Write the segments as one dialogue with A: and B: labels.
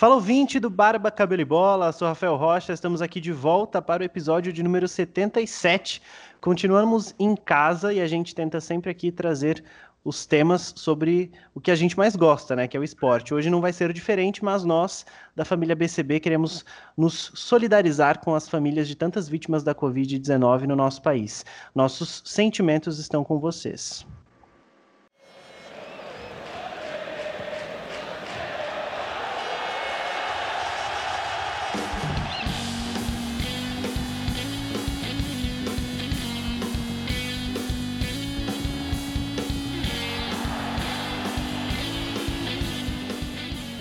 A: Fala ouvinte do Barba Cabelo e Bola, sou Rafael Rocha, estamos aqui de volta para o episódio de número 77. Continuamos em casa e a gente tenta sempre aqui trazer os temas sobre o que a gente mais gosta, né, que é o esporte. Hoje não vai ser diferente, mas nós da família BCB queremos nos solidarizar com as famílias de tantas vítimas da Covid-19 no nosso país. Nossos sentimentos estão com vocês.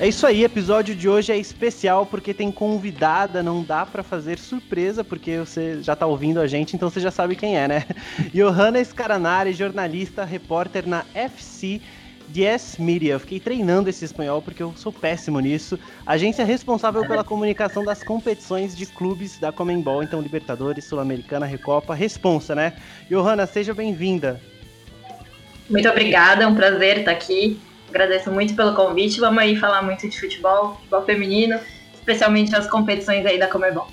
A: É isso aí, episódio de hoje é especial porque tem convidada, não dá para fazer surpresa porque você já tá ouvindo a gente, então você já sabe quem é, né? Johanna Scaranari, jornalista, repórter na FC Yes Media. Eu fiquei treinando esse espanhol porque eu sou péssimo nisso. Agência responsável pela comunicação das competições de clubes da Comembol, então Libertadores, Sul-Americana, Recopa, responsa, né? Johanna, seja bem-vinda.
B: Muito obrigada, é um prazer estar aqui. Agradeço muito pelo convite. Vamos aí falar muito de futebol, futebol feminino, especialmente as competições aí da Comebol.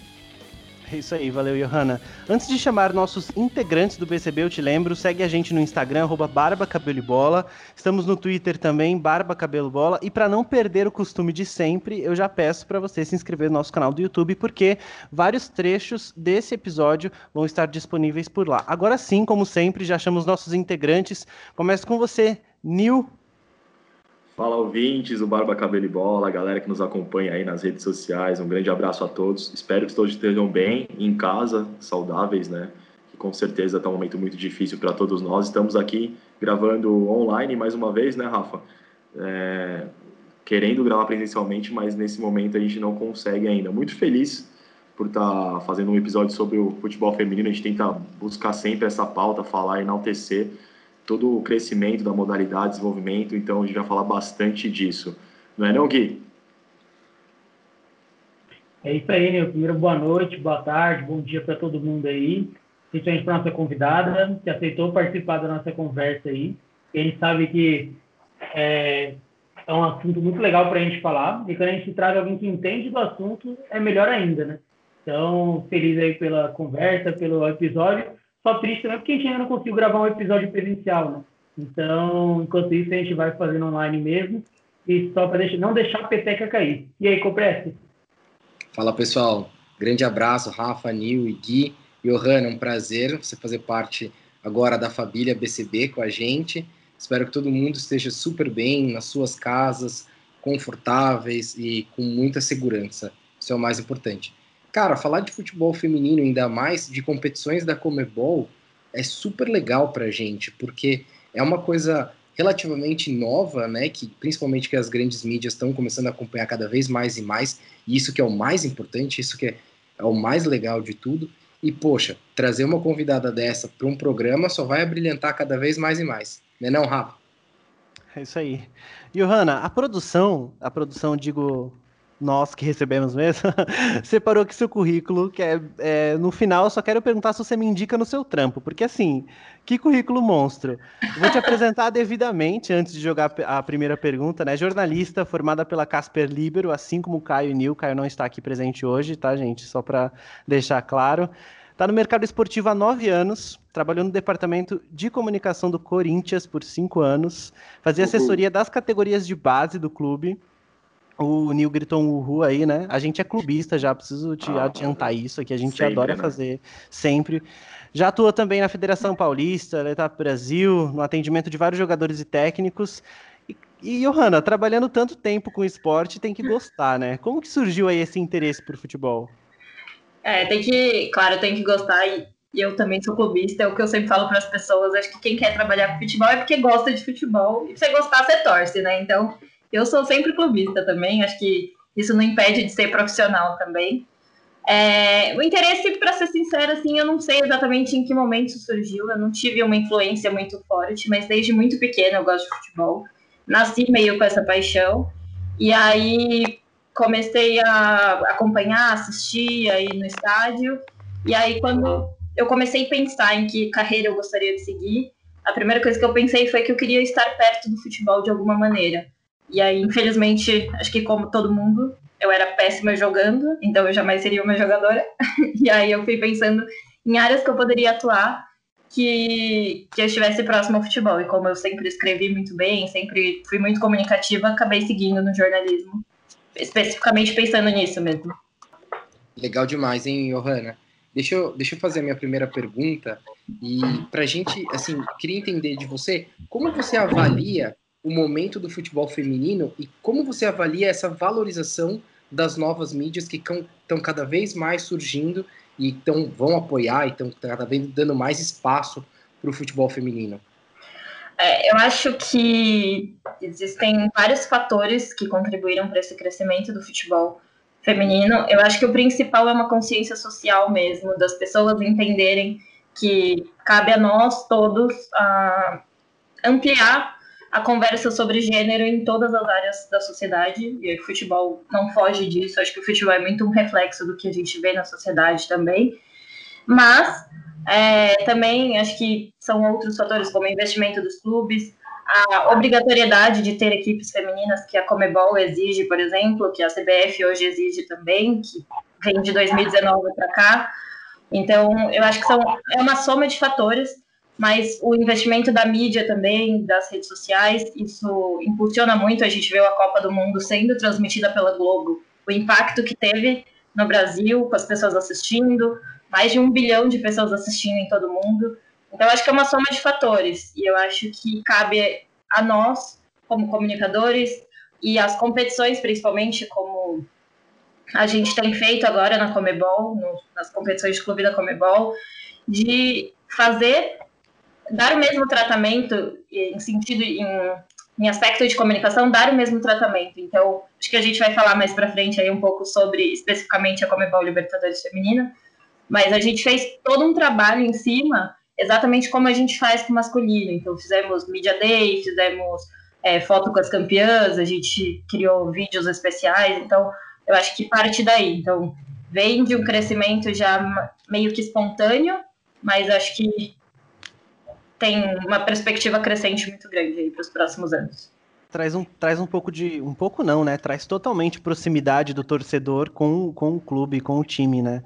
A: É isso aí, valeu, Johanna. Antes de chamar nossos integrantes do PCB, eu te lembro, segue a gente no Instagram, arroba Barba Cabelo e Bola. Estamos no Twitter também, Barba Cabelo Bola. E para não perder o costume de sempre, eu já peço para você se inscrever no nosso canal do YouTube, porque vários trechos desse episódio vão estar disponíveis por lá. Agora sim, como sempre, já chamamos nossos integrantes. Começo com você, Nil
C: Fala ouvintes, o Barba Cabelo e Bola, a galera que nos acompanha aí nas redes sociais, um grande abraço a todos. Espero que todos estejam bem, em casa, saudáveis, né? Que com certeza está um momento muito difícil para todos nós. Estamos aqui gravando online mais uma vez, né, Rafa? É... Querendo gravar presencialmente, mas nesse momento a gente não consegue ainda. Muito feliz por estar tá fazendo um episódio sobre o futebol feminino. A gente tenta buscar sempre essa pauta, falar, enaltecer todo o crescimento da modalidade, desenvolvimento, então a gente vai falar bastante disso. Não é não, Gui?
D: É isso aí, né? Primeiro, boa noite, boa tarde, bom dia para todo mundo aí. Principalmente para nossa convidada, que aceitou participar da nossa conversa aí. A gente sabe que é, é um assunto muito legal para a gente falar. E quando a gente traz alguém que entende do assunto, é melhor ainda, né? Então, feliz aí pela conversa, pelo episódio. Só triste também porque a gente ainda não conseguiu gravar um episódio presencial, né? Então, enquanto isso, a gente vai fazendo online mesmo. E só para não deixar a peteca cair. E aí, Copreste?
E: Fala, pessoal. Grande abraço, Rafa, Nil e Gui. Johanna, um prazer você fazer parte agora da família BCB com a gente. Espero que todo mundo esteja super bem nas suas casas, confortáveis e com muita segurança. Isso é o mais importante. Cara, falar de futebol feminino, ainda mais de competições da Comebol, é super legal pra gente, porque é uma coisa relativamente nova, né, que principalmente que as grandes mídias estão começando a acompanhar cada vez mais e mais, e isso que é o mais importante, isso que é, é o mais legal de tudo. E poxa, trazer uma convidada dessa para um programa só vai abrilhantar cada vez mais e mais. Né não, Rafa?
A: É isso aí. Johanna, a produção, a produção, digo, nós que recebemos mesmo, separou aqui seu currículo, que é, é, no final eu só quero perguntar se você me indica no seu trampo, porque assim, que currículo monstro. vou te apresentar devidamente antes de jogar a primeira pergunta, né? Jornalista formada pela Casper Libero, assim como o Caio Nil. Caio não está aqui presente hoje, tá, gente? Só para deixar claro. Está no mercado esportivo há nove anos, trabalhou no departamento de comunicação do Corinthians por cinco anos, fazia assessoria das categorias de base do clube o Nil gritou um uhul aí, né? A gente é clubista já, preciso te ah, adiantar isso aqui, a gente sempre, adora né? fazer sempre. Já atuou também na Federação Paulista, Letap Brasil, no atendimento de vários jogadores e técnicos. E, e Johanna, trabalhando tanto tempo com esporte, tem que gostar, né? Como que surgiu aí esse interesse por futebol?
B: É, tem que, claro, tem que gostar e, e eu também sou clubista, é o que eu sempre falo para as pessoas, acho que quem quer trabalhar com futebol é porque gosta de futebol, e se você gostar, você torce, né? Então, eu sou sempre clubista também, acho que isso não impede de ser profissional também. É, o interesse, para ser sincera, assim, eu não sei exatamente em que momento surgiu, eu não tive uma influência muito forte, mas desde muito pequena eu gosto de futebol. Nasci meio com essa paixão, e aí comecei a acompanhar, assistir aí no estádio, e aí quando eu comecei a pensar em que carreira eu gostaria de seguir, a primeira coisa que eu pensei foi que eu queria estar perto do futebol de alguma maneira. E aí, infelizmente, acho que como todo mundo, eu era péssima jogando, então eu jamais seria uma jogadora. e aí eu fui pensando em áreas que eu poderia atuar que, que eu estivesse próximo ao futebol. E como eu sempre escrevi muito bem, sempre fui muito comunicativa, acabei seguindo no jornalismo, especificamente pensando nisso mesmo.
E: Legal demais, hein, Johanna? Deixa eu, deixa eu fazer a minha primeira pergunta. E para a gente, assim, queria entender de você como você avalia o momento do futebol feminino e como você avalia essa valorização das novas mídias que estão cada vez mais surgindo e tão, vão apoiar e estão cada vez dando mais espaço para o futebol feminino?
B: É, eu acho que existem vários fatores que contribuíram para esse crescimento do futebol feminino. Eu acho que o principal é uma consciência social mesmo, das pessoas entenderem que cabe a nós todos uh, ampliar a conversa sobre gênero em todas as áreas da sociedade, e o futebol não foge disso, acho que o futebol é muito um reflexo do que a gente vê na sociedade também, mas é, também acho que são outros fatores, como investimento dos clubes, a obrigatoriedade de ter equipes femininas que a Comebol exige, por exemplo, que a CBF hoje exige também, que vem de 2019 para cá. Então, eu acho que são, é uma soma de fatores mas o investimento da mídia também, das redes sociais, isso impulsiona muito. A gente viu a Copa do Mundo sendo transmitida pela Globo, o impacto que teve no Brasil, com as pessoas assistindo, mais de um bilhão de pessoas assistindo em todo mundo. Então, acho que é uma soma de fatores, e eu acho que cabe a nós, como comunicadores, e as competições, principalmente, como a gente tem feito agora na Comebol, no, nas competições de clube da Comebol, de fazer dar o mesmo tratamento em sentido em, em aspecto de comunicação, dar o mesmo tratamento. Então, acho que a gente vai falar mais para frente aí um pouco sobre especificamente a Comebol Libertadores Feminina, mas a gente fez todo um trabalho em cima, exatamente como a gente faz com o masculino. Então, fizemos Media Day, fizemos é, foto com as campeãs, a gente criou vídeos especiais, então eu acho que parte daí. Então, vem de um crescimento já meio que espontâneo, mas acho que tem uma perspectiva crescente muito grande para os próximos anos.
A: Traz um, traz um pouco de. Um pouco não, né? Traz totalmente proximidade do torcedor com, com o clube, com o time, né?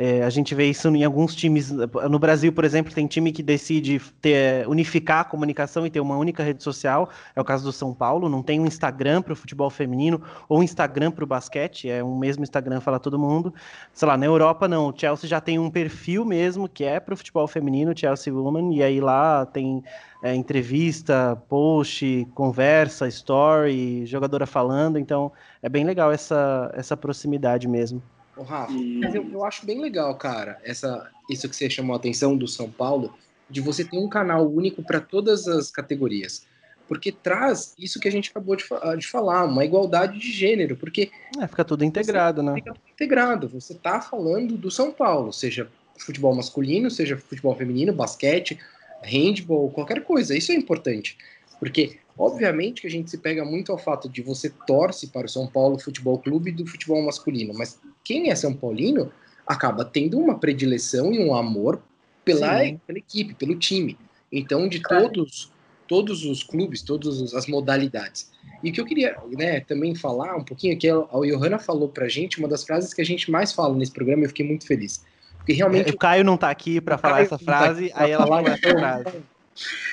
A: É, a gente vê isso em alguns times. No Brasil, por exemplo, tem time que decide ter, unificar a comunicação e ter uma única rede social. É o caso do São Paulo. Não tem um Instagram para o futebol feminino ou um Instagram para o basquete. É um mesmo Instagram, fala todo mundo. Sei lá, na Europa, não. O Chelsea já tem um perfil mesmo que é para o futebol feminino, Chelsea Woman. E aí lá tem é, entrevista, post, conversa, story, jogadora falando. Então é bem legal essa, essa proximidade mesmo.
E: Ô, Rafa, e... mas eu, eu acho bem legal, cara, essa, isso que você chamou a atenção do São Paulo, de você ter um canal único para todas as categorias. Porque traz isso que a gente acabou de, de falar, uma igualdade de gênero. Porque.
A: É, fica tudo integrado, né?
E: Fica tudo integrado. Você tá falando do São Paulo, seja futebol masculino, seja futebol feminino, basquete, handball, qualquer coisa. Isso é importante. Porque Obviamente que a gente se pega muito ao fato de você torce para o São Paulo Futebol Clube do futebol masculino, mas quem é São Paulino acaba tendo uma predileção e um amor pela, pela equipe, pelo time. Então, de todos todos os clubes, todas as modalidades. E o que eu queria né, também falar um pouquinho, que a Johanna falou pra gente, uma das frases que a gente mais fala nesse programa, eu fiquei muito feliz. Porque realmente.
A: É, o Caio não tá aqui para falar essa tá frase, tá aí ela falou essa frase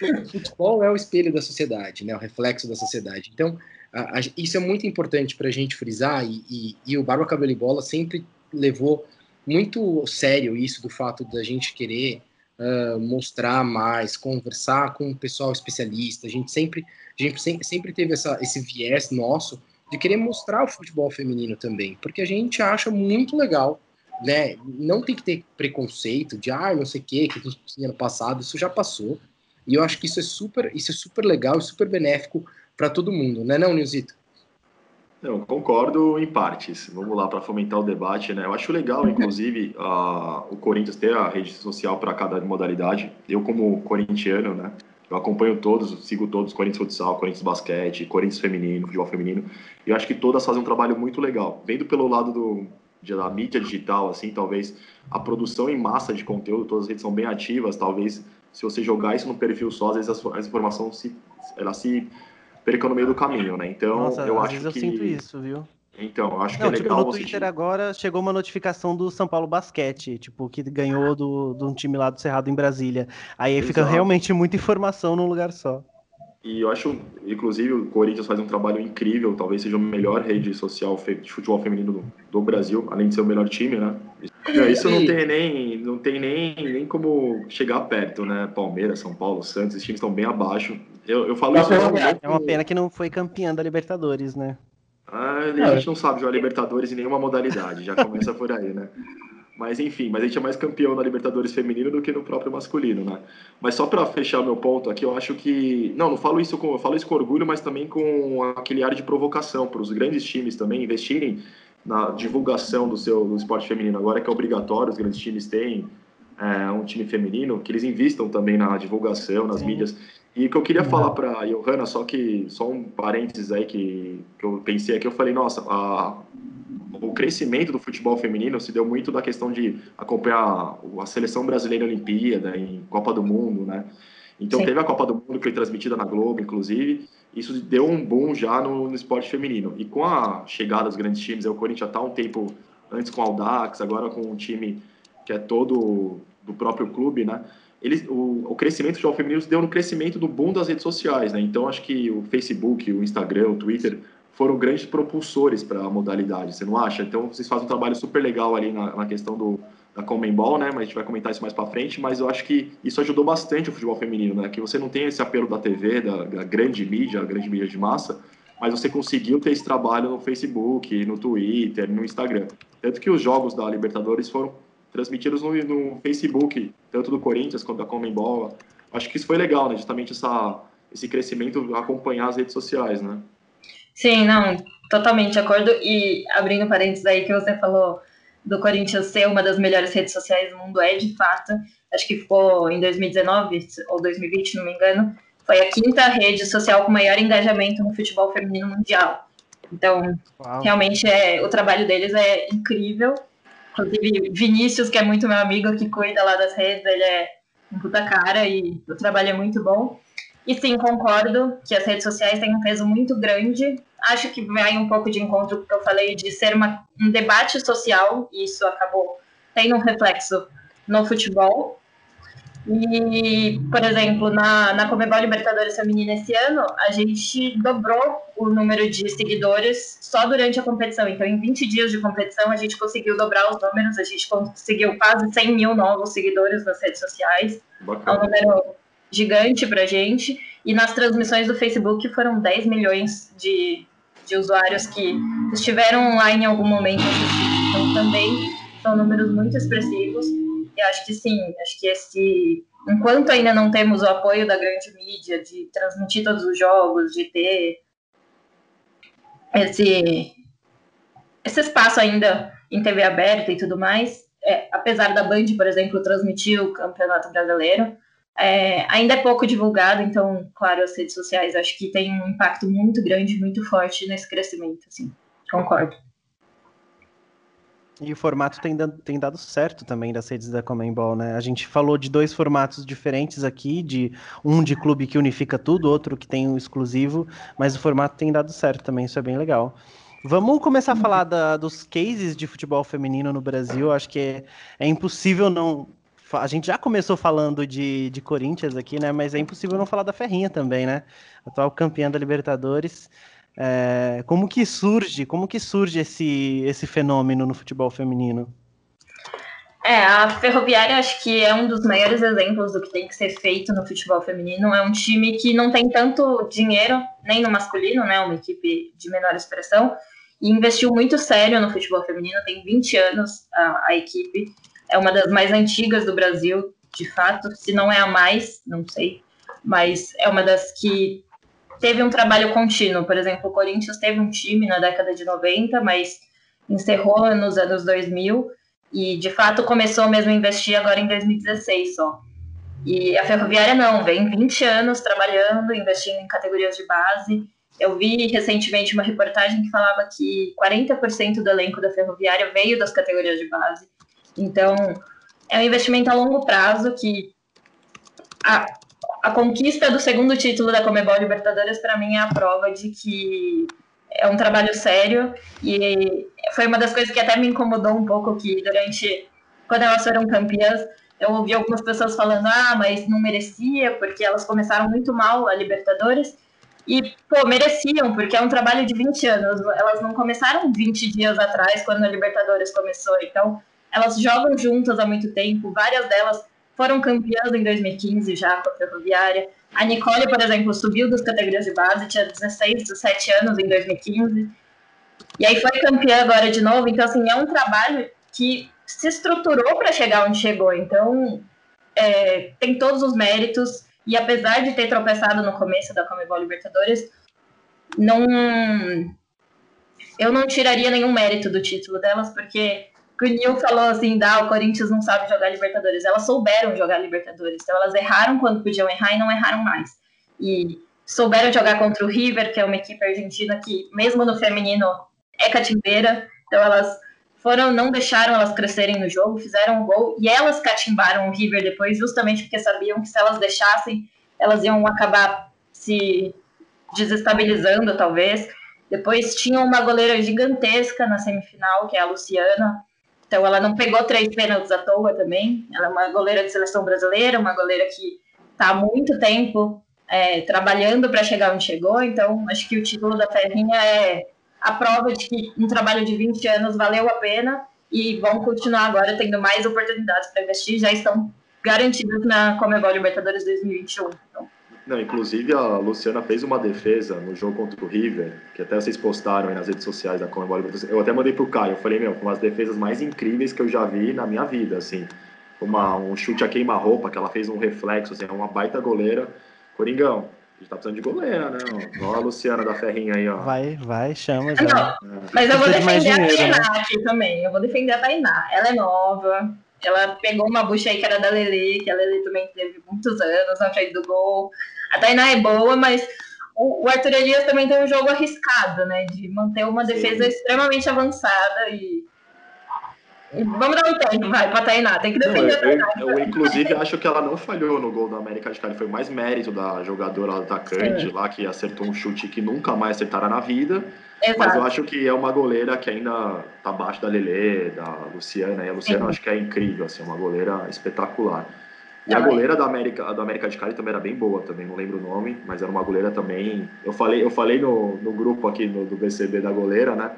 E: o futebol é o espelho da sociedade, né, o reflexo da sociedade. Então, a, a, isso é muito importante para a gente frisar, e, e, e, o Barba Cabelo e Bola sempre levou muito sério isso do fato da gente querer uh, mostrar mais, conversar com o pessoal especialista. A gente sempre, a gente sempre, sempre teve essa, esse viés nosso de querer mostrar o futebol feminino também, porque a gente acha muito legal né? Não tem que ter preconceito de ah, não sei o que, que a gente tinha no passado, isso já passou. E eu acho que isso é super, isso é super legal e super benéfico para todo mundo, né, não, Nilzito?
C: Eu concordo em partes. Vamos lá para fomentar o debate, né? Eu acho legal, inclusive, a, o Corinthians ter a rede social para cada modalidade. Eu, como corintiano, né? Eu acompanho todos, sigo todos, Corinthians Futsal, Corinthians Basquete, Corinthians Feminino, Futebol Feminino. E eu acho que todas fazem um trabalho muito legal. Vendo pelo lado do, da mídia digital, assim, talvez a produção em massa de conteúdo, todas as redes são bem ativas, talvez se você jogar isso no perfil só, às vezes as, informações se, ela se perca no meio do caminho, né? Então,
A: Nossa,
C: eu
A: às
C: acho
A: vezes
C: que...
A: eu sinto isso, viu?
C: Então, acho que
A: Não,
C: é
A: tipo,
C: legal.
A: no Twitter agora chegou uma notificação do São Paulo Basquete, tipo, que ganhou do, de um time lá do Cerrado em Brasília. Aí
C: Exato.
A: fica realmente muita informação num lugar só.
C: E eu acho, inclusive, o Corinthians faz um trabalho incrível, talvez seja a melhor rede social de futebol feminino do, do Brasil, além de ser o melhor time, né? Não, Isso não tem nem, não tem nem, nem como chegar perto, né? Palmeiras, São Paulo, Santos, esses times estão bem abaixo. Eu, eu falo isso.
D: né?
A: É uma pena que não foi campeã da Libertadores, né?
C: Ah, a gente não sabe jogar Libertadores em nenhuma modalidade, já começa por aí, né? Mas enfim, mas a gente é mais campeão na Libertadores feminino do que no próprio masculino, né? Mas só para fechar meu ponto aqui, eu acho que não, não falo isso com, eu falo isso com orgulho, mas também com aquele ar de provocação para os grandes times também investirem na divulgação do seu do esporte feminino. Agora que é obrigatório, os grandes times têm é, um time feminino, que eles invistam também na divulgação, nas
A: Sim.
C: mídias. E o que eu queria falar para Johanna, só que só um parênteses aí que, que eu pensei aqui, eu falei, nossa, a, o crescimento do futebol feminino se deu muito da questão de acompanhar a seleção brasileira Olimpíada, em Copa do Mundo, né? Então
B: Sim.
C: teve a Copa do Mundo que foi transmitida na Globo, inclusive, isso deu um boom já no, no esporte feminino. E com a chegada dos grandes times, aí o Corinthians está um tempo antes com o Audax, agora com um time que é todo do próprio clube, né? Eles, o, o crescimento do futebol feminino deu no crescimento do boom das redes sociais, né? Então acho que o Facebook, o Instagram, o Twitter foram grandes propulsores para a modalidade, você não acha? Então vocês fazem um trabalho super legal ali na, na questão do, da Comembol, né? Mas a gente vai comentar isso mais para frente. Mas eu acho que isso ajudou bastante o futebol feminino, né? Que você não tem esse apelo da TV, da, da grande mídia, a grande mídia de massa, mas você conseguiu ter esse trabalho no Facebook, no Twitter, no Instagram. Tanto que os jogos da Libertadores foram transmitidos no, no Facebook, tanto do Corinthians quanto da Comembol. Acho que isso foi legal, né? Justamente essa, esse crescimento acompanhar as redes sociais, né?
B: Sim, não, totalmente de acordo. E abrindo parênteses aí que você falou do Corinthians ser uma das melhores redes sociais do mundo, é de fato. Acho que ficou em 2019 ou 2020, se não me engano. Foi a quinta rede social com maior engajamento no futebol feminino mundial. Então,
A: Uau.
B: realmente é, o trabalho deles é incrível. Inclusive, Vinícius, que é muito meu amigo, que cuida lá das redes, ele é um puta cara e o trabalho é muito bom. E sim, concordo que as redes sociais têm um peso muito grande. Acho que vai um pouco de encontro com o que eu falei de ser uma, um debate social, e isso acabou tendo um reflexo no futebol. E, por exemplo, na, na Comebol Libertadores Feminina esse ano, a gente dobrou o número de seguidores só durante a competição. Então, em 20 dias de competição, a gente conseguiu dobrar os números, a gente conseguiu quase 100 mil novos seguidores nas redes sociais. É um
C: Bacana.
B: número gigante pra gente. E nas transmissões do Facebook foram 10 milhões de, de usuários que estiveram lá em algum momento assistindo. Então também são números muito expressivos. E acho que sim, acho que esse. Enquanto ainda não temos o apoio da grande mídia de transmitir todos os jogos, de ter esse, esse espaço ainda em TV aberta e tudo mais, é, apesar da Band, por exemplo, transmitir o Campeonato Brasileiro, é, ainda é pouco divulgado, então, claro, as redes sociais acho que tem um impacto muito grande, muito forte nesse crescimento, assim, concordo.
A: E o formato tem, dan- tem dado certo também das redes da Comembol, né? A gente falou de dois formatos diferentes aqui, de um de clube que unifica tudo, outro que tem um exclusivo, mas o formato tem dado certo também, isso é bem legal. Vamos começar a falar da- dos cases de futebol feminino no Brasil. Acho que é, é impossível não. A gente já começou falando de, de Corinthians aqui, né? Mas é impossível não falar da Ferrinha também, né? Atual campeã da Libertadores. É, como que surge, como que surge esse, esse fenômeno no futebol feminino?
B: É, a Ferroviária acho que é um dos maiores exemplos do que tem que ser feito no futebol feminino. É um time que não tem tanto dinheiro, nem no masculino, né? Uma equipe de menor expressão, e investiu muito sério no futebol feminino. Tem 20 anos a, a equipe, é uma das mais antigas do Brasil, de fato. Se não é a mais, não sei, mas é uma das que teve um trabalho contínuo. Por exemplo, o Corinthians teve um time na década de 90, mas encerrou nos anos 2000 e de fato começou mesmo a investir agora em 2016 só. E a Ferroviária não, vem 20 anos trabalhando, investindo em categorias de base. Eu vi recentemente uma reportagem que falava que 40% do elenco da Ferroviária veio das categorias de base. Então, é um investimento a longo prazo que a, a conquista do segundo título da Comebol Libertadores para mim é a prova de que é um trabalho sério e foi uma das coisas que até me incomodou um pouco que durante quando elas foram campeãs eu ouvi algumas pessoas falando ah mas não merecia porque elas começaram muito mal a Libertadores. E pô mereciam porque é um trabalho de 20 anos elas não começaram 20 dias atrás quando a Libertadores começou. Então elas jogam juntas há muito tempo várias delas foram campeãs em 2015 já com a Ferroviária a Nicole, por exemplo, subiu das categorias de base, tinha 16, 17 anos em 2015. E aí foi campeã agora de novo. Então, assim, é um trabalho que se estruturou para chegar onde chegou. Então, é, tem todos os méritos. E apesar de ter tropeçado no começo da Comebol Libertadores, não, eu não tiraria nenhum mérito do título delas, porque o Nil falou assim, dá, o Corinthians não sabe jogar Libertadores. Elas souberam jogar Libertadores. Então elas erraram quando podiam errar e não erraram mais. E souberam jogar contra o River, que é uma equipe argentina que, mesmo no feminino, é catimbeira. Então elas foram, não deixaram elas crescerem no jogo, fizeram o gol e elas catimbaram o River depois, justamente porque sabiam que se elas deixassem, elas iam acabar se desestabilizando, talvez. Depois tinham uma goleira gigantesca na semifinal, que é a Luciana, então ela não pegou três pênaltis à toa também. Ela é uma goleira de seleção brasileira, uma goleira que está há muito tempo é, trabalhando para chegar onde chegou. Então acho que o título da Ferrinha é a prova de que um trabalho de 20 anos valeu a pena e vão continuar agora tendo mais oportunidades para investir. Já estão garantidos na Comebol Libertadores 2021. Então,
C: não, inclusive a Luciana fez uma defesa no jogo contra o River, que até vocês postaram aí nas redes sociais da Comebol. Eu até mandei pro Caio, eu falei, meu, foi uma das defesas mais incríveis que eu já vi na minha vida, assim. Uma, um chute a queima-roupa, que ela fez um reflexo, assim, é uma baita goleira. Coringão, a gente tá precisando de goleira, né? Olha a Luciana da Ferrinha aí, ó.
A: Vai, vai, chama já. Não.
B: Mas eu vou defender a Tainá né? aqui também. Eu vou defender a Tainá. Ela é nova. Ela pegou uma bucha aí que era da Lele, que a Lele também teve muitos anos na frente do gol. A Tainá é boa, mas o, o Arthur Elias também tem um jogo arriscado, né? De manter uma defesa Sim. extremamente avançada e. Vamos dar um tempo, vai, pra Tainá. Tem que defender não,
C: a Tainá. Eu, eu, inclusive, acho que ela não falhou no gol da América de Cali. Foi mais mérito da jogadora atacante Sim. lá, que acertou um chute que nunca mais acertará na vida. Exato. Mas eu acho que é uma goleira que ainda tá abaixo da Lele, da Luciana. E a Luciana eu acho que é incrível, assim, uma goleira espetacular. E a goleira da América, da América de Cali também era bem boa, também não lembro o nome, mas era uma goleira também. Eu falei, eu falei no, no grupo aqui no, do BCB da goleira, né?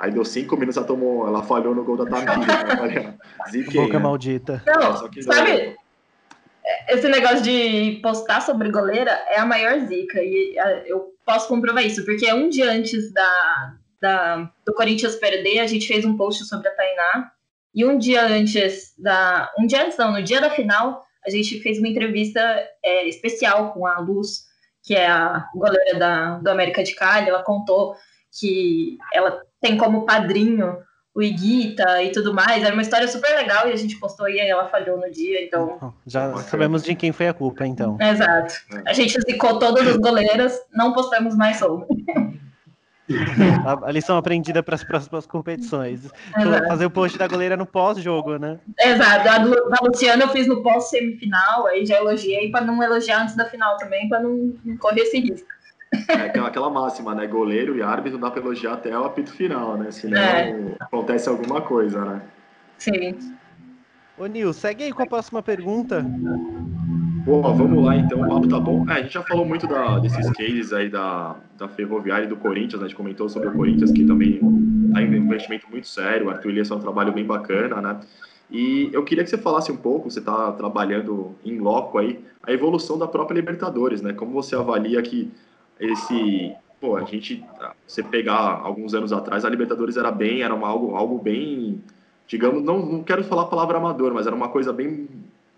C: Aí deu cinco minutos, ela tomou, ela falhou no gol da Tamires, né?
A: Ziquei, Boca né? maldita.
B: Não, sabe, esse negócio de postar sobre goleira é a maior zica, e eu posso comprovar isso, porque um dia antes da, da, do Corinthians perder, a gente fez um post sobre a Tainá, e um dia antes da. Um dia antes, não, no dia da final, a gente fez uma entrevista é, especial com a Luz, que é a goleira da, do América de Cali. Ela contou que ela tem como padrinho o Iguita e tudo mais. Era uma história super legal e a gente postou e ela falhou no dia, então...
A: Já sabemos de quem foi a culpa, então.
B: Exato. A gente zicou todas as goleiras, não postamos mais sobre.
A: A, a lição aprendida para as próximas competições. Exato. Fazer o post da goleira no pós-jogo, né?
B: Exato. A do, da Luciana eu fiz no pós-semifinal, aí já elogiei para não elogiar antes da final também, para não, não, correr esse risco.
C: É aquela, aquela máxima, né? Goleiro e árbitro dá para elogiar até o apito final, né? Senão é. acontece alguma coisa, né?
B: Sim.
A: Ô, Nil, segue aí com a próxima pergunta.
C: Bom, vamos lá então, o papo tá bom. É, a gente já falou muito da, desses cases aí da, da Ferroviária e do Corinthians, né? a gente comentou sobre o Corinthians, que também tá em um investimento muito sério, o Arthur Elias é um trabalho bem bacana, né? E eu queria que você falasse um pouco, você está trabalhando em loco aí, a evolução da própria Libertadores, né? Como você avalia que esse... Pô, a gente... Você pegar alguns anos atrás, a Libertadores era bem, era uma, algo, algo bem... Digamos, não, não quero falar a palavra amador, mas era uma coisa bem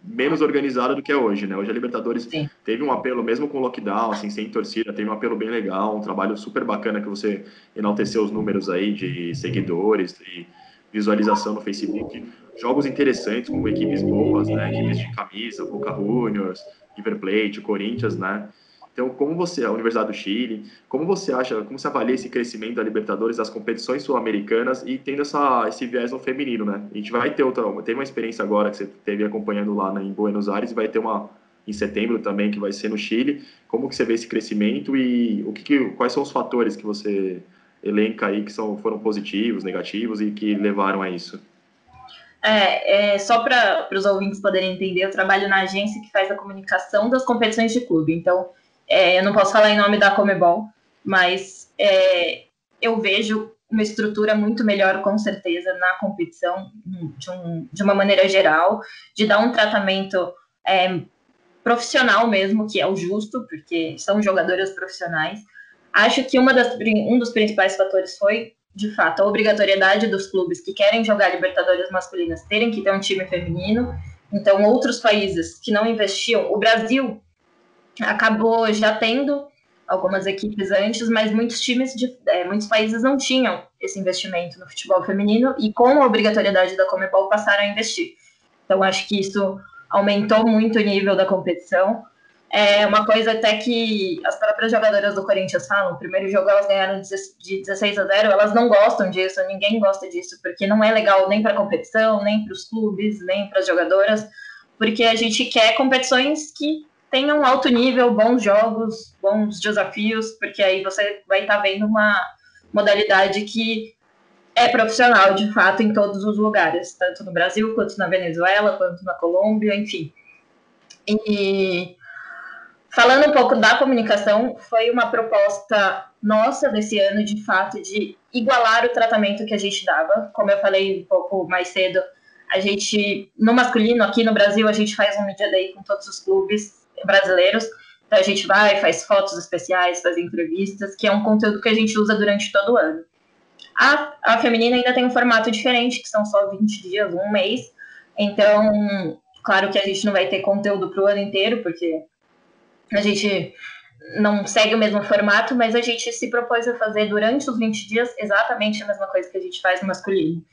C: menos organizada do que é hoje, né? Hoje a Libertadores Sim. teve um apelo, mesmo com lockdown, assim, sem torcida, teve um apelo bem legal, um trabalho super bacana que você enalteceu os números aí de seguidores e visualização no Facebook. Jogos interessantes com equipes boas, né? Equipes de camisa, Boca Juniors, River Plate, Corinthians, né? Então, como você, a Universidade do Chile, como você acha, como você avalia esse crescimento da Libertadores, das competições sul-americanas e tendo essa, esse viés no feminino, né? A gente vai ter outra, tem uma experiência agora que você teve acompanhando lá né, em Buenos Aires, vai ter uma em setembro também que vai ser no Chile. Como que você vê esse crescimento e o que, que quais são os fatores que você elenca aí que são, foram positivos, negativos e que levaram a isso.
B: É, é só para os ouvintes poderem entender, eu trabalho na agência que faz a comunicação das competições de clube. Então, é, eu não posso falar em nome da Comebol, mas é, eu vejo uma estrutura muito melhor, com certeza, na competição, de, um, de uma maneira geral, de dar um tratamento é, profissional mesmo, que é o justo, porque são jogadoras profissionais. Acho que uma das, um dos principais fatores foi, de fato, a obrigatoriedade dos clubes que querem jogar Libertadores masculinas terem que ter um time feminino. Então, outros países que não investiam, o Brasil acabou já tendo algumas equipes antes, mas muitos times de é, muitos países não tinham esse investimento no futebol feminino e com a obrigatoriedade da Comebol passaram a investir. Então acho que isso aumentou muito o nível da competição. É uma coisa até que as próprias jogadoras do Corinthians falam, o primeiro jogo elas ganharam de 16 a 0, elas não gostam disso, ninguém gosta disso, porque não é legal nem para a competição, nem para os clubes, nem para as jogadoras, porque a gente quer competições que tenham alto nível, bons jogos, bons desafios, porque aí você vai estar tá vendo uma modalidade que é profissional, de fato, em todos os lugares, tanto no Brasil, quanto na Venezuela, quanto na Colômbia, enfim. E falando um pouco da comunicação, foi uma proposta nossa desse ano, de fato, de igualar o tratamento que a gente dava. Como eu falei um pouco mais cedo, a gente, no masculino, aqui no Brasil, a gente faz um Media Day com todos os clubes, brasileiros. Então a gente vai, faz fotos especiais, faz entrevistas, que é um conteúdo que a gente usa durante todo o ano. A, a feminina ainda tem um formato diferente, que são só 20 dias, um mês. Então, claro que a gente não vai ter conteúdo para o ano inteiro, porque a gente não segue o mesmo formato, mas a gente se propôs a fazer durante os 20 dias exatamente a mesma coisa que a gente faz no masculino.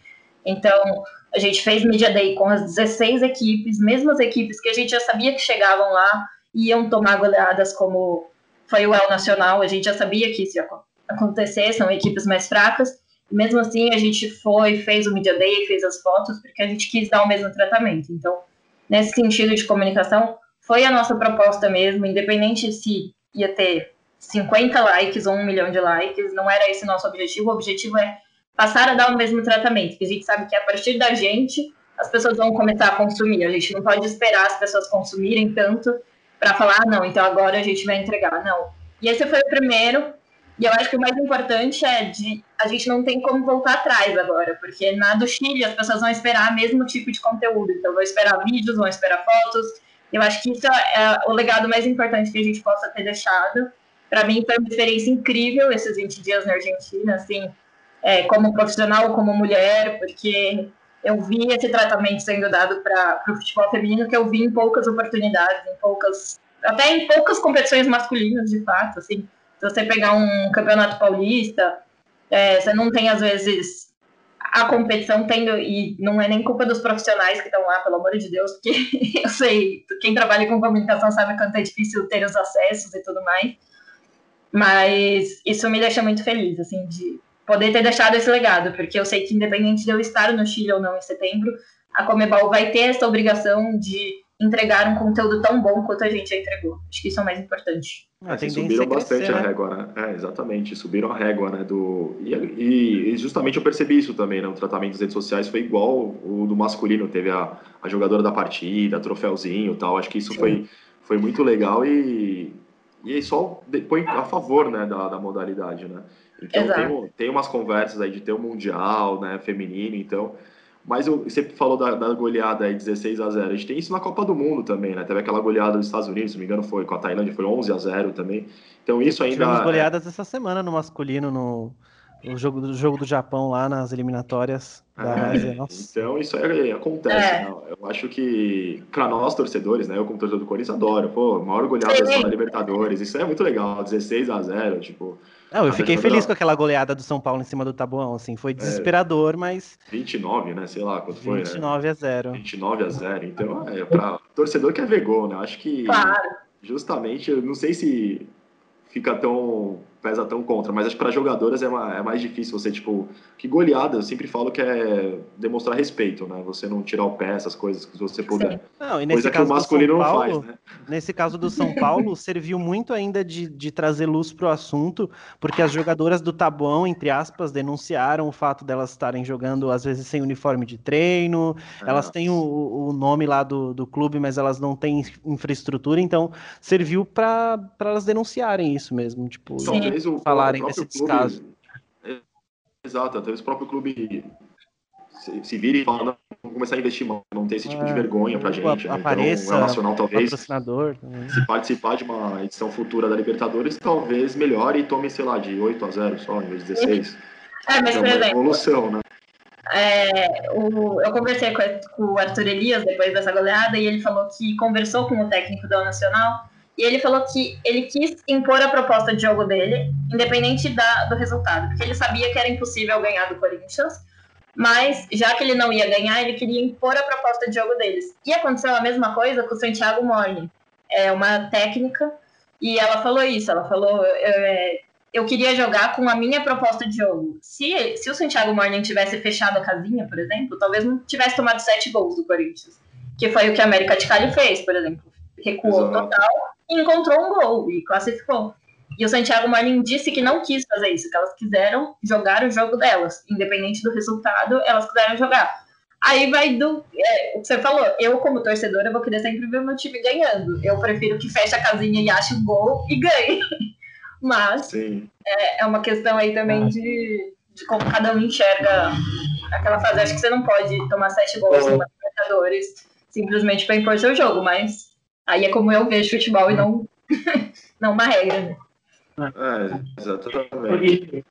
B: Então, a gente fez Media Day com as 16 equipes, mesmas equipes que a gente já sabia que chegavam lá, iam tomar goleadas como foi o El Nacional, a gente já sabia que isso ia acontecer, são equipes mais fracas, mesmo assim a gente foi, fez o Media Day, fez as fotos, porque a gente quis dar o mesmo tratamento. Então, nesse sentido de comunicação, foi a nossa proposta mesmo, independente se ia ter 50 likes ou um milhão de likes, não era esse nosso objetivo, o objetivo é passar a dar o mesmo tratamento, que a gente sabe que a partir da gente as pessoas vão começar a consumir, a gente não pode esperar as pessoas consumirem tanto para falar, ah, não, então agora a gente vai entregar. Não. E esse foi o primeiro. E eu acho que o mais importante é de a gente não tem como voltar atrás agora, porque na do Chile as pessoas vão esperar o mesmo tipo de conteúdo. Então vão esperar vídeos, vão esperar fotos. Eu acho que isso é o legado mais importante que a gente possa ter deixado. Para mim foi uma experiência incrível esses 20 dias na Argentina, assim, é, como profissional, como mulher, porque eu vi esse tratamento sendo dado para o futebol feminino que eu vi em poucas oportunidades, em poucas, até em poucas competições masculinas, de fato, assim, se você pegar um campeonato paulista, é, você não tem às vezes a competição tendo e não é nem culpa dos profissionais que estão lá, pelo amor de Deus, porque eu sei, quem trabalha com comunicação sabe quanto é difícil ter os acessos e tudo mais. Mas isso me deixa muito feliz, assim, de poder ter deixado esse legado, porque eu sei que independente de eu estar no Chile ou não em setembro, a Comebol vai ter essa obrigação de entregar um conteúdo tão bom quanto a gente já entregou. Acho que isso é o mais importante.
C: É, subiram bastante crescer, a né? régua, né? É, exatamente, subiram a régua, né? Do... E, e, justamente eu percebi isso também, né? O tratamento das redes sociais foi igual o do masculino, teve a, a jogadora da partida, troféuzinho e tal. Acho que isso foi, foi muito legal e, e só põe a favor né, da, da modalidade, né? Então tem, tem umas conversas aí de ter um mundial, né, feminino, então. Mas eu, você falou da, da goleada aí 16 a 0. A gente tem isso na Copa do Mundo também, né? Teve aquela goleada dos Estados Unidos, se não me engano, foi com a Tailândia, foi 11 a 0 também. Então isso ainda Tivemos
A: é goleadas essa semana no masculino no o jogo do jogo do Japão lá nas eliminatórias da
C: é, Então isso aí acontece. É. Né? Eu acho que para nós torcedores, né? Eu como torcedor do Corinthians adoro. Pô, maior goleada da Libertadores. Isso é muito legal. 16 a 0, tipo.
A: Não, eu fiquei feliz com aquela goleada do São Paulo em cima do Tabuão, assim, foi é. desesperador, é, mas...
C: 29, né, sei lá quanto foi,
A: 29 né? a 0.
C: 29 a 0, então é para torcedor que é ver gol, né, acho que
B: claro.
C: justamente, eu não sei se fica tão pesa tão contra, mas acho que para jogadoras é, é, mais difícil você, tipo, que goleada, eu sempre falo que é demonstrar respeito, né? Você não tirar o pé, essas coisas que você puder.
A: Não, e nesse Coisa caso que o masculino Paulo, não faz, né? Nesse caso do São Paulo, serviu muito ainda de, de trazer luz pro assunto, porque as jogadoras do Tabuão, entre aspas, denunciaram o fato delas estarem jogando, às vezes, sem uniforme de treino, é. elas têm o, o, nome lá do, do clube, mas elas não têm infraestrutura, então serviu para elas denunciarem isso mesmo, tipo,
C: talvez o, falarem desse descaso. Exato, talvez o próprio clube se, se vire e fala, não, vamos começar a investir, não ter esse tipo é, de vergonha pra gente.
A: Né? Apareça, então,
C: o Nacional talvez, se participar de uma edição futura da Libertadores, talvez melhore e tome, sei lá, de 8 a 0 só, em vez de 16.
B: É, mas, é por exemplo,
C: evolução, né?
B: É, o, eu conversei com, com, o Arthur Elias depois dessa goleada e ele falou que conversou com o técnico do Nacional e ele falou que ele quis impor a proposta de jogo dele, independente da, do resultado, porque ele sabia que era impossível ganhar do Corinthians, mas já que ele não ia ganhar, ele queria impor a proposta de jogo deles. E aconteceu a mesma coisa com o Santiago Morning, é uma técnica, e ela falou isso, ela falou, é, eu queria jogar com a minha proposta de jogo. Se, se o Santiago Morning tivesse fechado a casinha, por exemplo, talvez não tivesse tomado sete gols do Corinthians, que foi o que a América de Cali fez, por exemplo. Recuou Exato. total e encontrou um gol e classificou. E o Santiago Morning disse que não quis fazer isso, que elas quiseram jogar o jogo delas, independente do resultado, elas quiseram jogar. Aí vai do. É, o que você falou, eu, como torcedora, vou querer sempre ver o meu time ganhando. Eu prefiro que feche a casinha e ache o gol e ganhe. Mas é, é, uma questão aí também de, de como cada um enxerga aquela fase. Acho que você não pode tomar sete gols no Libertadores simplesmente para impor seu jogo, mas aí é como eu vejo futebol e não, não uma regra, né?
C: É, exatamente.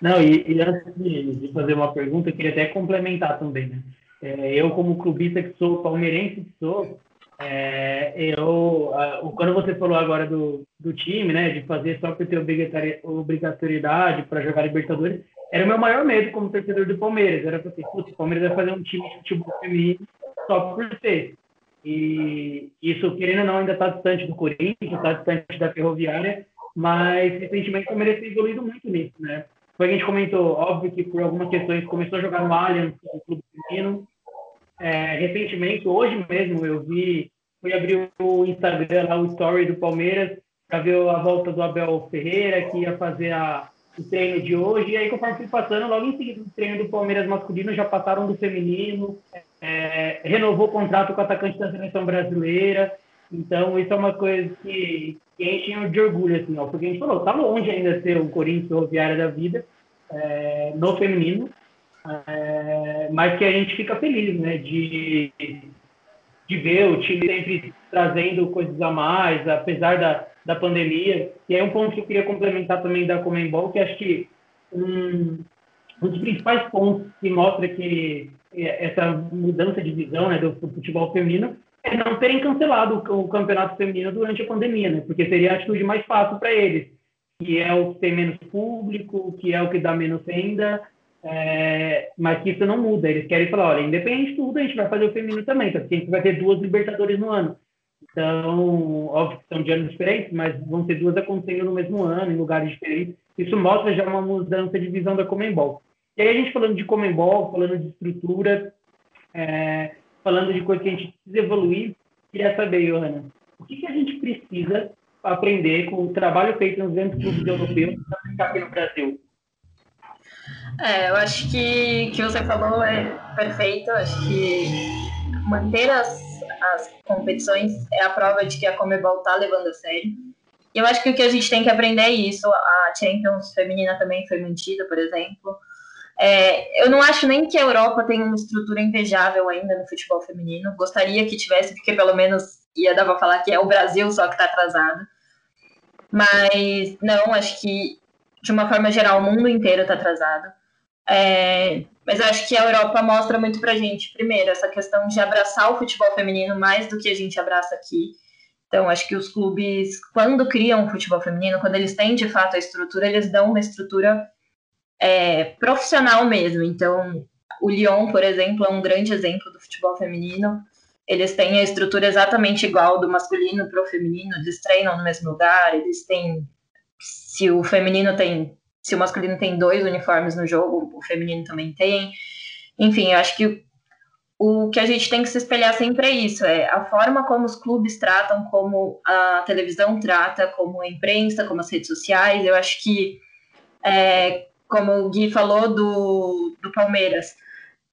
D: Não, e, e antes de, de, fazer uma pergunta, eu queria até complementar também, né? É, eu, como clubista que sou, palmeirense que sou, é, eu, quando você falou agora do, do time, né, de fazer só por ter obrigatoriedade para jogar Libertadores, era o meu maior medo como torcedor do Palmeiras. Era porque, putz, o Palmeiras vai fazer um time de futebol feminino só por ter. E isso, querendo ou não, ainda está distante do Corinthians, está distante da Ferroviária, mas recentemente o Palmeiras tem evoluído muito nisso, né? Foi a gente comentou, óbvio que por algumas questões começou a jogar no Allianz, no clube feminino, é, recentemente, hoje mesmo, eu vi, fui abrir o Instagram lá, o story do Palmeiras, para ver a volta do Abel Ferreira, que ia fazer a, o treino de hoje. E aí, conforme fui passando, logo em seguida do treino do Palmeiras masculino, já passaram do feminino, é, renovou o contrato com o atacante da seleção brasileira. Então, isso é uma coisa que, que enche de orgulho, assim, ó, porque a gente falou, tá longe ainda de ser o Corinthians roviário da vida, é, no feminino, é, mas que a gente fica feliz, né, de, de ver o time sempre trazendo coisas a mais, apesar da, da pandemia. E é um ponto que eu queria complementar também da Comembol, que acho que um, um dos principais pontos que mostra que essa mudança de visão né, do futebol feminino é não terem cancelado o campeonato feminino durante a pandemia, né? Porque seria a atitude mais fácil para eles, que é o que tem menos público, que é o que dá menos renda, é, mas que isso não muda. Eles querem falar, olha, independente de tudo, a gente vai fazer o feminino também, porque a gente vai ter duas Libertadores no ano. Então, óbvio que são de anos diferentes, mas vão ter duas acontecendo no mesmo ano, em lugares diferentes. Isso mostra já uma mudança de visão da Comembol. E aí a gente falando de Comembol, falando de estrutura, é, falando de coisa que a gente precisa evoluir, queria saber, Johanna, o que, que a gente precisa aprender com o trabalho feito nos grandes clubes europeus para aplicar aqui no Brasil?
B: É, eu acho que o que você falou é perfeito. Eu acho que manter as, as competições é a prova de que a Comebol está levando a sério. E eu acho que o que a gente tem que aprender é isso. A Champions feminina também foi mantida, por exemplo. É, eu não acho nem que a Europa tem uma estrutura invejável ainda no futebol feminino. Gostaria que tivesse, porque pelo menos ia dar para falar que é o Brasil só que está atrasado. Mas não, acho que de uma forma geral o mundo inteiro está atrasado. É, mas acho que a Europa mostra muito pra gente, primeiro, essa questão de abraçar o futebol feminino mais do que a gente abraça aqui. Então, acho que os clubes, quando criam o futebol feminino, quando eles têm de fato a estrutura, eles dão uma estrutura é, profissional mesmo. Então, o Lyon, por exemplo, é um grande exemplo do futebol feminino. Eles têm a estrutura exatamente igual do masculino para o feminino, eles treinam no mesmo lugar, eles têm se o feminino tem, se o masculino tem dois uniformes no jogo, o feminino também tem. Enfim, eu acho que o que a gente tem que se espelhar sempre é isso, é a forma como os clubes tratam, como a televisão trata, como a imprensa, como as redes sociais. Eu acho que, é, como o Gui falou do, do Palmeiras,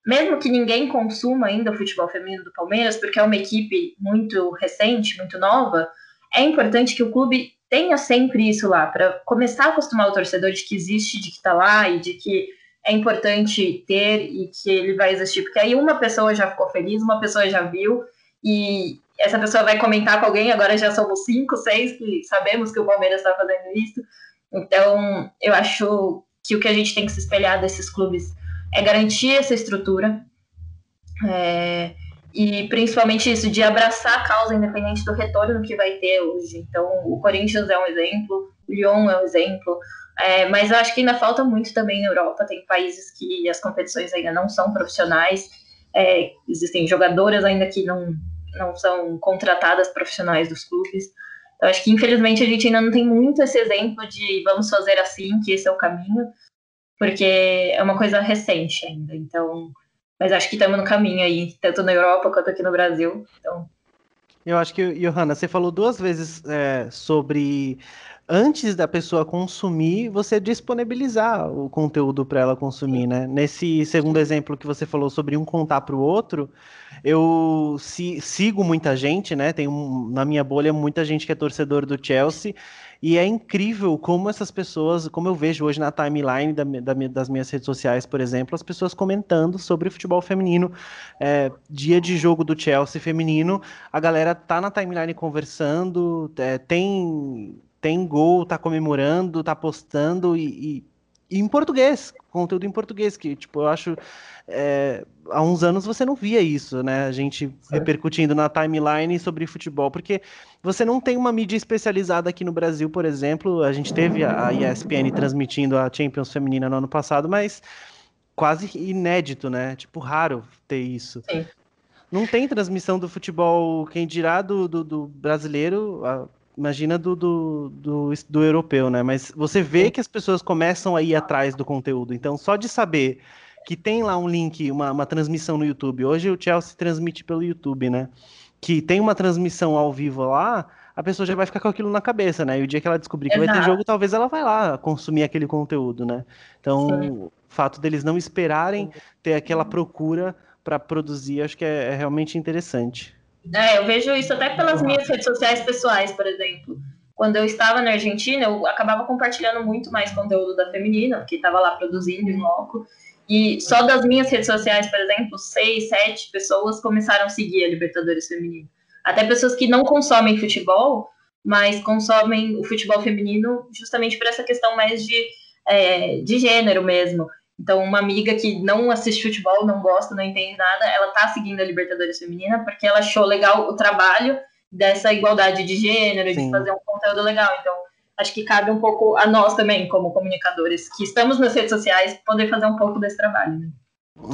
B: mesmo que ninguém consuma ainda o futebol feminino do Palmeiras, porque é uma equipe muito recente, muito nova, é importante que o clube tenha sempre isso lá, para começar a acostumar o torcedor de que existe, de que está lá e de que é importante ter e que ele vai existir. Porque aí uma pessoa já ficou feliz, uma pessoa já viu, e essa pessoa vai comentar com alguém, agora já somos cinco, seis que sabemos que o Palmeiras está fazendo isso. Então, eu acho que o que a gente tem que se espelhar desses clubes é garantir essa estrutura. É, e principalmente isso, de abraçar a causa independente do retorno que vai ter hoje. Então, o Corinthians é um exemplo, o Lyon é um exemplo, é, mas eu acho que ainda falta muito também na Europa. Tem países que as competições ainda não são profissionais, é, existem jogadoras ainda que não, não são contratadas profissionais dos clubes. Então, acho que infelizmente a gente ainda não tem muito esse exemplo de vamos fazer assim, que esse é o caminho porque é uma coisa recente ainda. Então, mas acho que estamos no caminho aí, tanto na Europa quanto aqui no Brasil. Então.
A: Eu acho que, Johanna, você falou duas vezes é, sobre antes da pessoa consumir, você disponibilizar o conteúdo para ela consumir, né? Nesse segundo exemplo que você falou sobre um contar para o outro, eu si, sigo muita gente, né? Tem um, na minha bolha muita gente que é torcedor do Chelsea e é incrível como essas pessoas, como eu vejo hoje na timeline da, da, das minhas redes sociais, por exemplo, as pessoas comentando sobre futebol feminino. É, dia de jogo do Chelsea feminino, a galera tá na timeline conversando, é, tem tem gol, tá comemorando, tá postando e, e, e, em português, conteúdo em português, que tipo, eu acho é, há uns anos você não via isso, né? A gente repercutindo na timeline sobre futebol, porque você não tem uma mídia especializada aqui no Brasil, por exemplo. A gente teve a ESPN transmitindo a Champions Feminina no ano passado, mas quase inédito, né? Tipo, raro ter isso. Sim. Não tem transmissão do futebol, quem dirá do, do, do brasileiro, imagina do, do, do, do, europeu, né? Mas você vê que as pessoas começam a ir atrás do conteúdo. Então, só de saber que tem lá um link, uma, uma transmissão no YouTube. Hoje o Chelsea transmite pelo YouTube, né? Que tem uma transmissão ao vivo lá, a pessoa já vai ficar com aquilo na cabeça, né? E o dia que ela descobrir que Exato. vai ter jogo, talvez ela vai lá consumir aquele conteúdo, né? Então, Sim. o fato deles não esperarem ter aquela procura para produzir, acho que é, é realmente interessante.
B: É, eu vejo isso até pelas minhas redes sociais pessoais, por exemplo. Quando eu estava na Argentina, eu acabava compartilhando muito mais conteúdo da feminina, que estava lá produzindo em loco. E só das minhas redes sociais, por exemplo, seis, sete pessoas começaram a seguir a Libertadores Feminino. Até pessoas que não consomem futebol, mas consomem o futebol feminino justamente por essa questão mais de, é, de gênero mesmo. Então, uma amiga que não assiste futebol, não gosta, não entende nada, ela tá seguindo a Libertadores Feminina porque ela achou legal o trabalho dessa igualdade de gênero, Sim. de fazer um conteúdo legal. Então, acho que cabe um pouco a nós também, como comunicadores, que estamos nas redes sociais, poder fazer um pouco desse trabalho. Né?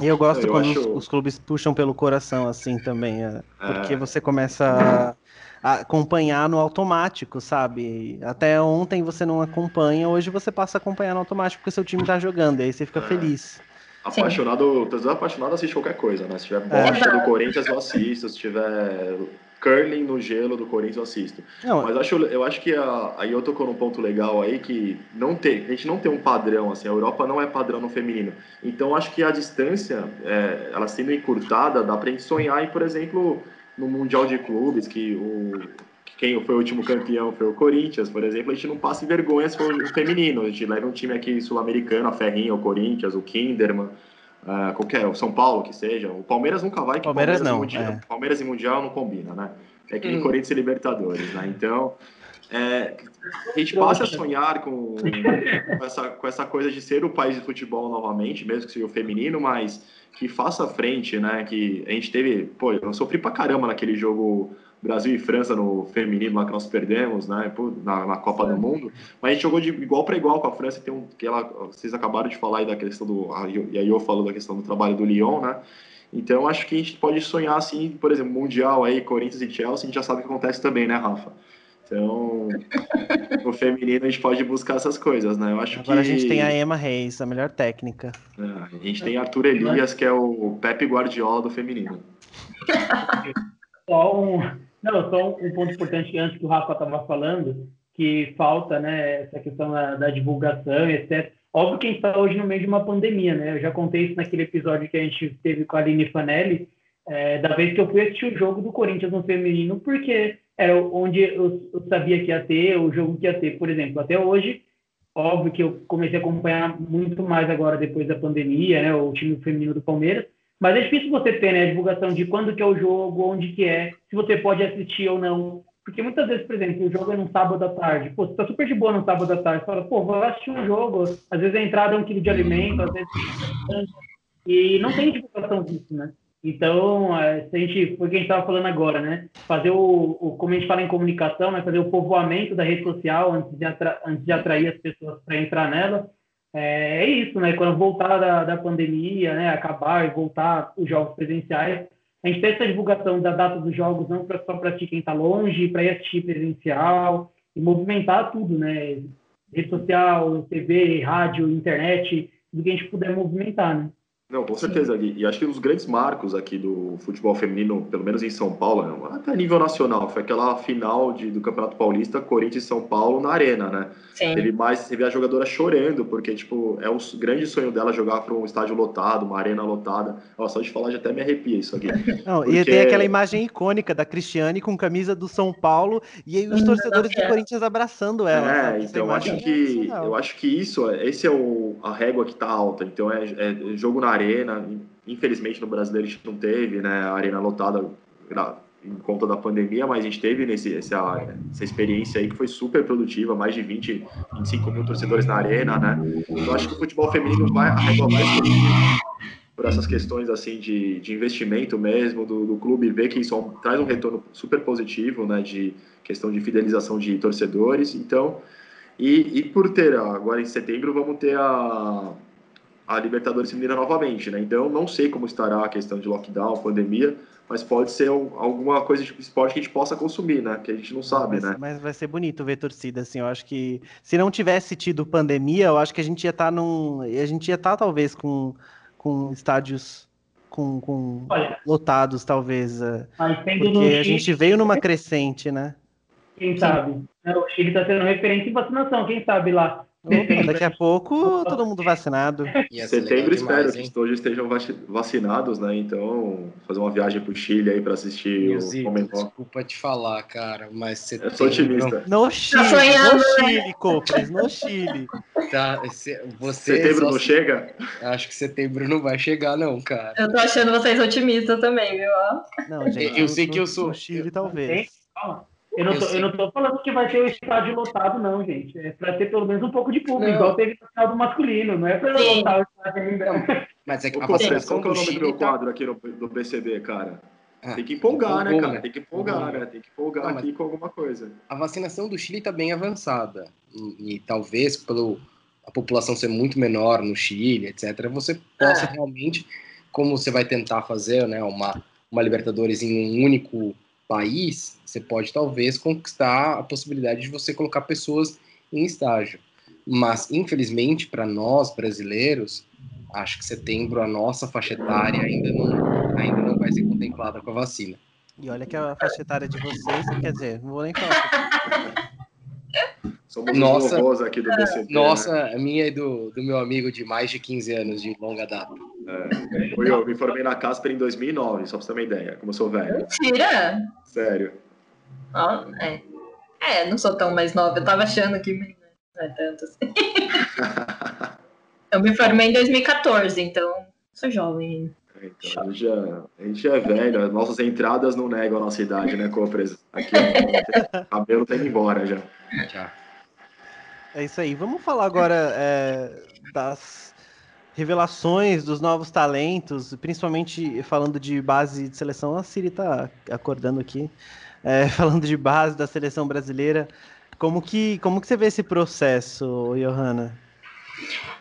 A: E eu gosto eu quando acho... os, os, clubes puxam pelo coração, assim, também, é, porque é. você começa a acompanhar no automático, sabe? Até ontem você não acompanha, hoje você passa a acompanhar no automático porque seu time tá jogando, e aí você fica é. feliz.
C: Apaixonado, torcedor apaixonado assiste qualquer coisa, né? Se tiver bosta é. do Corinthians, eu assisto. Se tiver curling no gelo do Corinthians, eu assisto. Não, Mas eu acho, eu acho que a, aí eu tocou num ponto legal aí que não tem, a gente não tem um padrão, assim, a Europa não é padrão no feminino. Então acho que a distância, é, ela sendo encurtada, dá pra gente sonhar aí, por exemplo, no Mundial de Clubes, que o quem foi o último campeão foi o Corinthians, por exemplo, a gente não passa em vergonha se for o feminino. A gente leva um time aqui sul-americano, a Ferrinha, o Corinthians, o Kinderman, uh, qualquer, o São Paulo que seja. O Palmeiras nunca vai, que
A: Palmeiras, Palmeiras não,
C: mundial,
A: é.
C: Palmeiras e Mundial não combina, né? É que hum. Corinthians e Libertadores, né? Então, é, a gente passa a sonhar com, com, essa, com essa coisa de ser o país de futebol novamente, mesmo que seja o feminino, mas que faça frente, né? Que a gente teve, pô, eu sofri pra caramba naquele jogo Brasil e França no feminino lá que nós perdemos, né? Na, na, Copa do Mundo, mas a gente jogou de igual para igual com a França. Tem um que ela, vocês acabaram de falar aí da questão do e aí eu falo da questão do trabalho do Lyon, né? Então acho que a gente pode sonhar assim, por exemplo, mundial aí Corinthians e Chelsea, a gente já sabe o que acontece também, né, Rafa? Então, no feminino a gente pode buscar essas coisas, né? Eu acho
A: Agora
C: que...
A: a gente tem a Emma Reis, a melhor técnica.
C: É, a gente tem Arthur Elias, que é o Pepe Guardiola do feminino.
D: Só um, não, só um ponto importante antes que o Rafa estava falando, que falta, né, essa questão da, da divulgação, etc. Óbvio que a gente está hoje no meio de uma pandemia, né? Eu já contei isso naquele episódio que a gente teve com a Aline Fanelli, é, da vez que eu fui assistir o jogo do Corinthians no feminino, porque era onde eu, eu, sabia que ia ter, o jogo que ia ter, por exemplo. Até hoje, óbvio que eu comecei a acompanhar muito mais agora depois da pandemia, né? O time feminino do Palmeiras. Mas é difícil você ter né, a divulgação de quando que é o jogo, onde que é, se você pode assistir ou não. Porque muitas vezes, por exemplo, o jogo é no sábado à tarde. Pô, você tá super de boa no sábado à tarde. Você fala, pô, vou assistir um jogo. Às vezes a entrada é um quilo de alimento, às vezes... E não tem divulgação disso, né? Então, é, se a gente, foi o que a gente estava falando agora, né? Fazer o, o, como a gente fala em comunicação, né? fazer o povoamento da rede social antes de, atra, antes de atrair as pessoas para entrar nela. É, é, isso, né? Quando voltar da, da pandemia, né? Acabar e voltar os jogos presenciais, a gente tem essa divulgação da data dos jogos, não pra, só para quem está longe, para ir assistir presencial e movimentar tudo, né? Rede social, TV, rádio, internet, tudo que a gente puder movimentar, né?
C: Não, com certeza, Gui. E acho que um dos grandes marcos aqui do futebol feminino, pelo menos em São Paulo, até a nível nacional, foi aquela final de, do Campeonato Paulista, Corinthians e São Paulo na arena, né? Sim. Teve mais, teve a jogadora chorando, porque, tipo, é um grande sonho dela jogar para um estádio lotado, uma arena lotada. Nossa, só de falar já até me arrepia isso aqui.
A: Não, porque... E tem aquela imagem icônica da Cristiane com camisa do São Paulo e aí os torcedores do Corinthians abraçando ela.
C: É, então eu acho que eu acho que isso, esse é o, a régua que tá alta. Então é, é jogo na arena. Infelizmente no brasileiro a gente não teve, né? Arena lotada em conta da pandemia, mas a gente teve nesse, essa, essa experiência aí que foi super produtiva, mais de 20, 25 mil torcedores na arena, né? Eu acho que o futebol feminino vai, a régua vai por essas questões assim de, de investimento mesmo do, do clube, ver que isso traz um retorno super positivo, né? De questão de fidelização de torcedores, então e, e por ter agora em setembro vamos ter a a Libertadores feminina novamente, né? Então não sei como estará a questão de lockdown, pandemia, mas pode ser alguma coisa de esporte que a gente possa consumir, né? Que a gente não sabe,
A: mas,
C: né?
A: Mas vai ser bonito ver torcida, assim. Eu acho que se não tivesse tido pandemia, eu acho que a gente ia estar tá num. A gente ia estar, tá, talvez, com, com estádios com, com Olha, lotados, talvez. É, porque a gente veio numa crescente, né?
D: Quem sabe? O Chile está sendo referência em vacinação, quem sabe lá
A: daqui a pouco todo mundo vacinado.
C: Setembro espero que todos estejam vacinados, né? Então, fazer uma viagem pro Chile aí para assistir
E: Meu o Comentor. Desculpa te falar, cara, mas setembro...
C: Eu sou otimista.
A: No Chile, tá no né? Chile, Copres, no Chile.
E: Tá, você
C: setembro não chega?
E: Acho que setembro não vai chegar, não, cara.
B: Eu tô achando vocês otimistas também, viu?
E: Não, gente, eu, eu sei que eu sou.
A: No Chile, talvez. Calma.
D: Eu não, tô, eu não tô falando que vai ter o estádio lotado, não, gente. É para ter pelo menos um pouco de público, não. igual teve no final do masculino, não é para lotar o estádio ainda.
C: Mas é que a vacinação Qual que é o nome do meu tá quadro aqui no, do PCB, cara? Ah, tem que empolgar, né, cara? Né? Tem que empolgar, né? Tem que empolgar não, aqui com alguma coisa.
E: A vacinação do Chile está bem avançada. E, e, talvez, pelo a população ser muito menor no Chile, etc., você possa é. realmente, como você vai tentar fazer, né, uma, uma Libertadores em um único país, você pode talvez conquistar a possibilidade de você colocar pessoas em estágio. Mas, infelizmente, para nós brasileiros, acho que setembro a nossa faixa etária ainda não, ainda não vai ser contemplada com a vacina.
A: E olha que a faixa etária de vocês, quer dizer, não vou nem falar.
C: Somos nossa, aqui do BCT.
E: Né? Nossa, né? a minha e do, do meu amigo de mais de 15 anos de longa data.
C: É, eu me formei na Casper em 2009, só pra você ter uma ideia, como eu sou velho.
B: Mentira!
C: Sério.
B: Oh, é. é, não sou tão mais nova, eu tava achando que não é tanto assim. eu me formei em 2014, então sou jovem
C: Então, a, gente é, a gente é velho, as nossas entradas não negam a nossa idade, né, Copres? Aqui, o cabelo tá indo embora já. Já.
A: É isso aí. Vamos falar agora é, das revelações dos novos talentos, principalmente falando de base de seleção. A Siri está acordando aqui. É, falando de base da seleção brasileira. Como que, como que você vê esse processo, Johanna?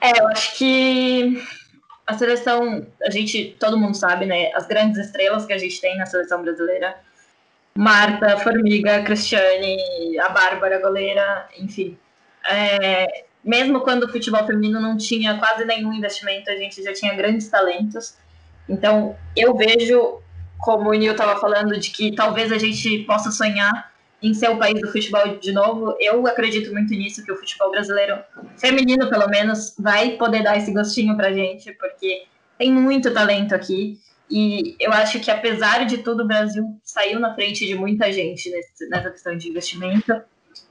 B: É, eu acho que a seleção, a gente, todo mundo sabe, né? As grandes estrelas que a gente tem na seleção brasileira Marta, Formiga, Cristiane, a Bárbara, a goleira, enfim. É, mesmo quando o futebol feminino não tinha quase nenhum investimento, a gente já tinha grandes talentos. Então, eu vejo, como o Nil estava falando, de que talvez a gente possa sonhar em ser o país do futebol de novo. Eu acredito muito nisso, que o futebol brasileiro, feminino pelo menos, vai poder dar esse gostinho pra gente, porque tem muito talento aqui. E eu acho que, apesar de tudo, o Brasil saiu na frente de muita gente nessa questão de investimento.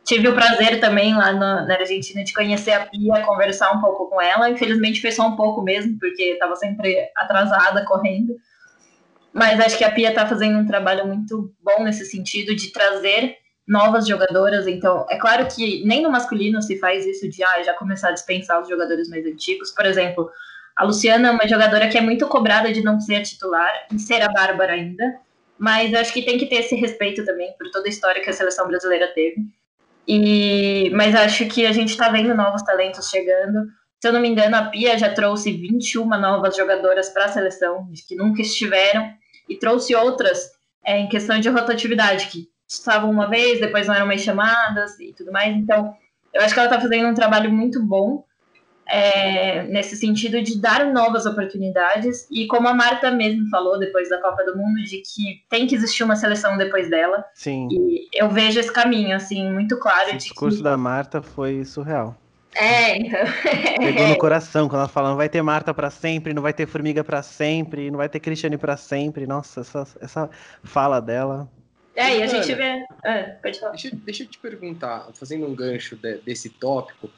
B: Tive o prazer também lá na, na, Argentina de conhecer a Pia, conversar um pouco com ela. Infelizmente foi só um pouco mesmo, porque estava sempre atrasada, correndo. Mas acho que a Pia está fazendo um trabalho muito bom nesse sentido de trazer novas jogadoras. Então, é claro que nem no masculino se faz isso de ah, já começar a dispensar os jogadores mais antigos. Por exemplo, a Luciana é uma jogadora que é muito cobrada de não ser titular e ser a Bárbara ainda, mas acho que tem que ter esse respeito também por toda a história que a seleção brasileira teve. E, mas acho que a gente está vendo novos talentos chegando. Se eu não me engano, a Pia já trouxe 21 novas jogadoras para a seleção, que nunca estiveram, e trouxe outras é, em questão de rotatividade, que estavam uma vez, depois não eram mais chamadas e tudo mais. Então, eu acho que ela está fazendo um trabalho muito bom é, nesse sentido de dar novas oportunidades e como a Marta mesmo falou depois da Copa do Mundo de que tem que existir uma seleção depois dela.
A: Sim.
B: E eu vejo esse caminho assim muito claro.
A: O discurso que... da Marta foi surreal.
B: É, então.
A: Pegou no coração quando ela fala, não vai ter Marta para sempre, não vai ter Formiga para sempre, não vai ter Cristiane para sempre. Nossa, essa, essa fala dela.
B: É, e a gente vê. É, pode falar.
E: Deixa, deixa eu te perguntar, fazendo um gancho de, desse tópico,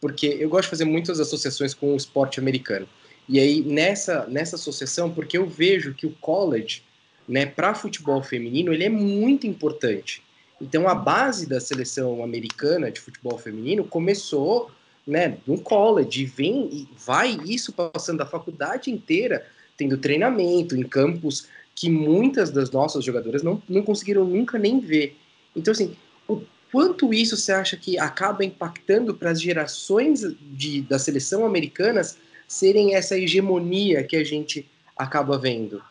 E: porque eu gosto de fazer muitas associações com o esporte americano. E aí, nessa, nessa associação, porque eu vejo que o college, né, para futebol feminino, ele é muito importante. Então, a base da seleção americana de futebol feminino começou né, no college, vem e vai isso passando da faculdade inteira, tendo treinamento em campos que muitas das nossas jogadoras não, não conseguiram nunca nem ver. Então, assim, quanto isso você acha que acaba impactando para as gerações de, da seleção americanas serem essa hegemonia que a gente acaba vendo?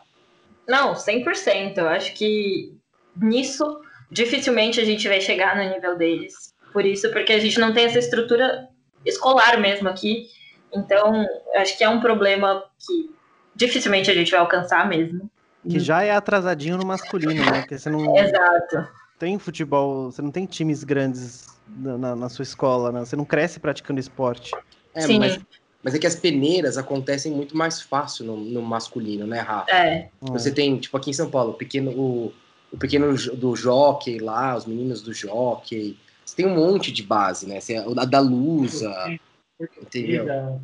B: Não, 100%. Eu acho que nisso dificilmente a gente vai chegar no nível deles. Por isso, porque a gente não tem essa estrutura escolar mesmo aqui. Então, acho que é um problema que dificilmente a gente vai alcançar mesmo.
A: Que já é atrasadinho no masculino, né? Porque você não.
B: Exato
A: tem futebol, você não tem times grandes na, na sua escola, né? Você não cresce praticando esporte.
E: É, Sim. Mas, mas é que as peneiras acontecem muito mais fácil no, no masculino, né, Rafa?
B: É.
E: Você tem, tipo, aqui em São Paulo, o pequeno, o, o pequeno do jockey lá, os meninos do jockey. Você tem um monte de base, né? Você, a da Lusa, entendeu?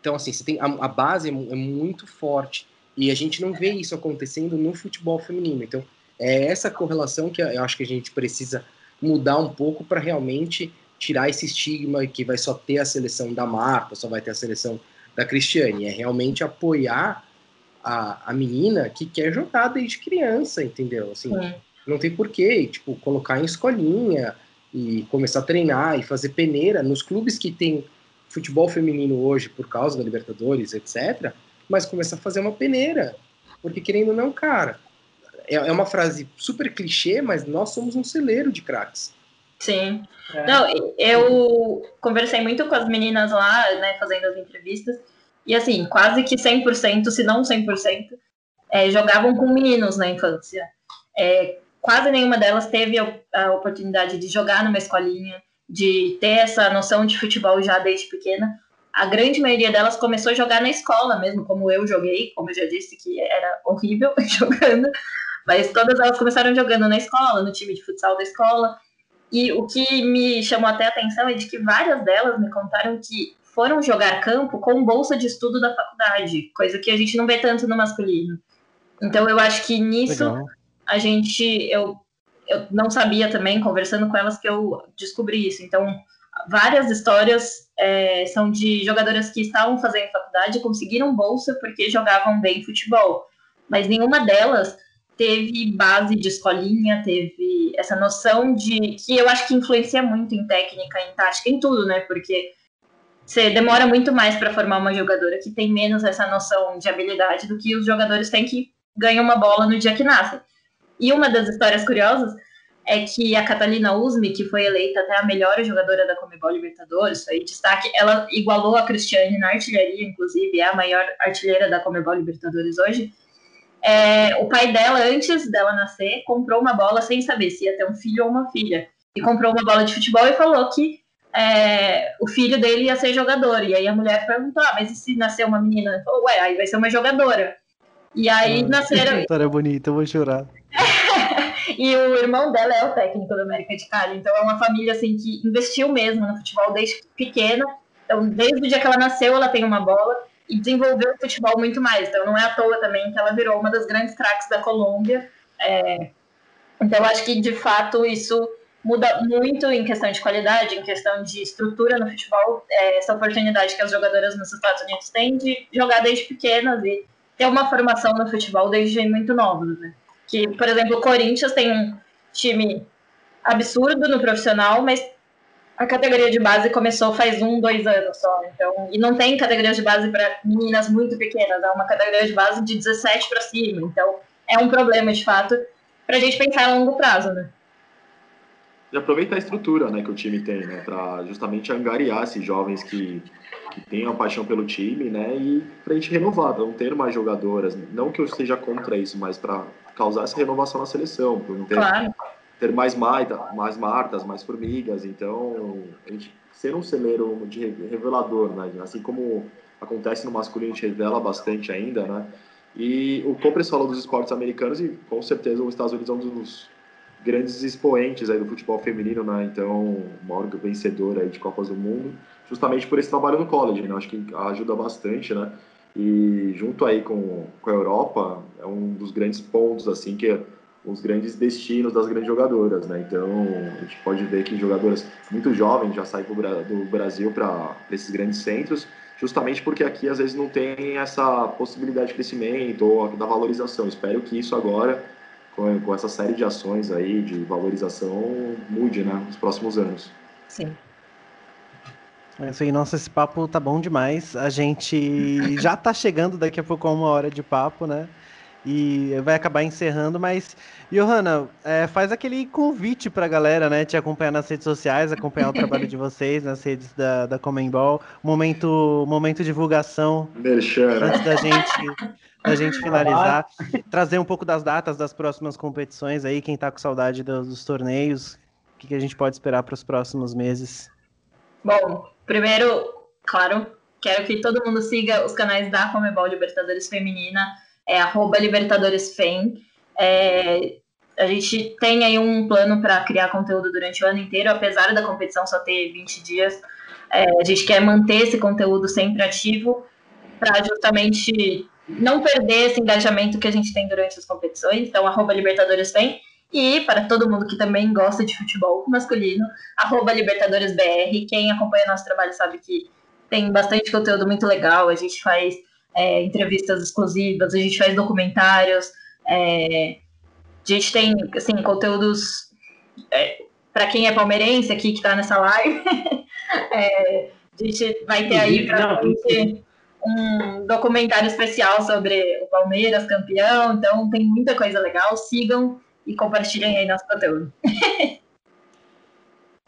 E: Então, assim, você tem, a, a base é, é muito forte. E a gente não vê isso acontecendo no futebol feminino. Então, é essa correlação que eu acho que a gente precisa mudar um pouco para realmente tirar esse estigma que vai só ter a seleção da Marta, só vai ter a seleção da Cristiane. É realmente apoiar a, a menina que quer jogar desde criança, entendeu? Assim, é. Não tem porquê, tipo, colocar em escolinha e começar a treinar e fazer peneira nos clubes que tem futebol feminino hoje por causa da Libertadores, etc. Mas começar a fazer uma peneira. Porque querendo ou não, cara, é, é uma frase super clichê, mas nós somos um celeiro de craques.
B: Sim. É. Não, eu conversei muito com as meninas lá, né, fazendo as entrevistas, e assim, quase que 100%, se não 100%, é, jogavam com meninos na infância. É, quase nenhuma delas teve a, a, oportunidade de jogar numa escolinha, de ter essa noção de futebol já desde pequena. A grande maioria delas começou a jogar na escola mesmo, como eu joguei, como eu já disse, que era horrível jogando. Mas todas elas começaram jogando na escola, no time de futsal da escola. E o que me chamou até a atenção é de que várias delas me contaram que foram jogar campo com bolsa de estudo da faculdade, coisa que a gente não vê tanto no masculino. Então eu acho que nisso Legal. a gente eu, eu não sabia também conversando com elas que eu descobri isso. Então várias histórias é, são de jogadoras que estavam fazendo faculdade conseguiram bolsa porque jogavam bem futebol, mas nenhuma delas teve base de escolinha, teve essa noção de que eu acho que influencia muito em técnica, em tática, em tudo, né? Porque você demora muito mais para formar uma jogadora que tem menos essa noção de habilidade do que os jogadores têm que ganhar uma bola no dia que nascem. E uma das histórias curiosas é que a Catalina Usme, que foi eleita até a melhor jogadora da Comebol Libertadores, foi destaque, ela igualou a Cristiane na artilharia, inclusive, é a maior artilheira da Comebol Libertadores hoje. É, o pai dela, antes dela nascer, comprou uma bola sem saber se ia ter um filho ou uma filha. E comprou uma bola de futebol e falou que é, o filho dele ia ser jogador. E aí a mulher perguntou: ah, mas e se nascer uma menina? Ele falou: ué, aí vai ser uma jogadora. E aí ah, nasceram.
A: História bonita, eu vou chorar.
B: e o irmão dela é o técnico do América de Cali. Então é uma família assim que investiu mesmo no futebol desde pequena. Então, desde o dia que ela nasceu, ela tem uma bola e desenvolveu o futebol muito mais. Então não é à toa também que ela virou uma das grandes craques da Colômbia. É... Então acho que de fato isso muda muito em questão de qualidade, em questão de estrutura no futebol, é, essa oportunidade que as jogadoras nos Estados Unidos têm de jogar desde pequenas e ter uma formação no futebol desde muito novos, né? Que, por exemplo, o Corinthians tem um time absurdo no profissional, mas a categoria de base começou faz um, dois anos só. Então, e não tem categoria de base para meninas muito pequenas, é uma categoria de base de 17 para cima. Então, é um problema, de fato, para a gente pensar a longo prazo, né?
C: e aproveitar a estrutura né, que o time tem, né, para justamente angariar esses jovens que, que têm a paixão pelo time, né, e para a gente renovar, não ter mais jogadoras. Não que eu seja contra isso, mas para causar essa renovação na seleção, não ter, claro. Ter mais, maita, mais martas, mais formigas. Então, a gente ser um celeiro de revelador, né, assim como acontece no masculino, a gente revela bastante ainda, né. E o Compres falou dos esportes americanos e com certeza os Estados Unidos é um dos grandes expoentes aí do futebol feminino, né? Então, maior vencedor aí de Copas do Mundo, justamente por esse trabalho no college, né? Acho que ajuda bastante, né? E junto aí com, com a Europa, é um dos grandes pontos, assim, que os grandes destinos das grandes jogadoras, né? Então, a gente pode ver que jogadoras muito jovens já saem do Brasil para esses grandes centros, justamente porque aqui às vezes não tem essa possibilidade de crescimento ou da valorização. Espero que isso agora com, com essa série de ações aí de valorização mude, né, nos próximos anos.
B: Sim.
A: É isso aí, nossa, esse papo tá bom demais. A gente já tá chegando daqui a pouco a uma hora de papo, né? E vai acabar encerrando, mas, Johanna, é, faz aquele convite pra galera, né? Te acompanhar nas redes sociais, acompanhar o trabalho de vocês nas redes da, da Comembol. Momento, momento divulgação.
C: Merchan,
A: né? Antes da gente a gente finalizar, trazer um pouco das datas das próximas competições aí, quem tá com saudade dos, dos torneios, o que, que, a gente pode esperar para os próximos meses?
B: Bom, primeiro, claro, quero que todo mundo siga os canais da Comebol Libertadores Feminina, é arroba LibertadoresFem. É, a gente tem aí um plano para criar conteúdo durante o ano inteiro, apesar da competição só ter 20 dias. É, a gente quer manter esse conteúdo sempre ativo para justamente não perder esse engajamento que a gente tem durante as competições. Então, arroba Libertadores. E para todo mundo que também gosta de futebol masculino, arroba. Quem acompanha nosso trabalho sabe que tem bastante conteúdo muito legal. A gente faz é, entrevistas exclusivas, a gente faz documentários, é, a gente tem assim, conteúdos é, para quem é palmeirense aqui que está nessa live. É, a gente vai ter aí para um documentário especial sobre o Palmeiras campeão, então tem muita coisa legal. Sigam e compartilhem aí nosso conteúdo.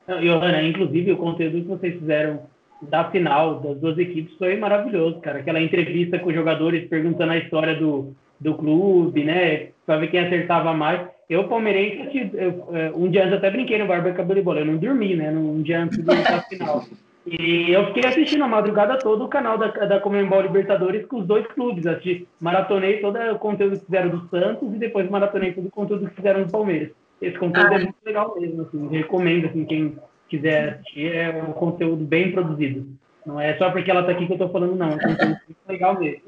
D: Johanna, inclusive o conteúdo que vocês fizeram da final das duas equipes foi maravilhoso, cara. Aquela entrevista com os jogadores perguntando a história do, do clube, né? Pra ver quem acertava mais. Eu, palmeirense, eu, é, um dia antes até brinquei no Barba Cabelo e Bola. Eu não dormi, né? Um dia antes da final. E eu fiquei assistindo a madrugada toda o canal da, da Comembol Libertadores com os dois clubes. Assisti, maratonei todo o conteúdo que fizeram do Santos e depois maratonei todo o conteúdo que fizeram do Palmeiras. Esse conteúdo ah. é muito legal mesmo, assim, recomendo, assim, quem quiser assistir, é um conteúdo bem produzido. Não é só porque ela tá aqui que eu tô falando, não, é um conteúdo legal mesmo.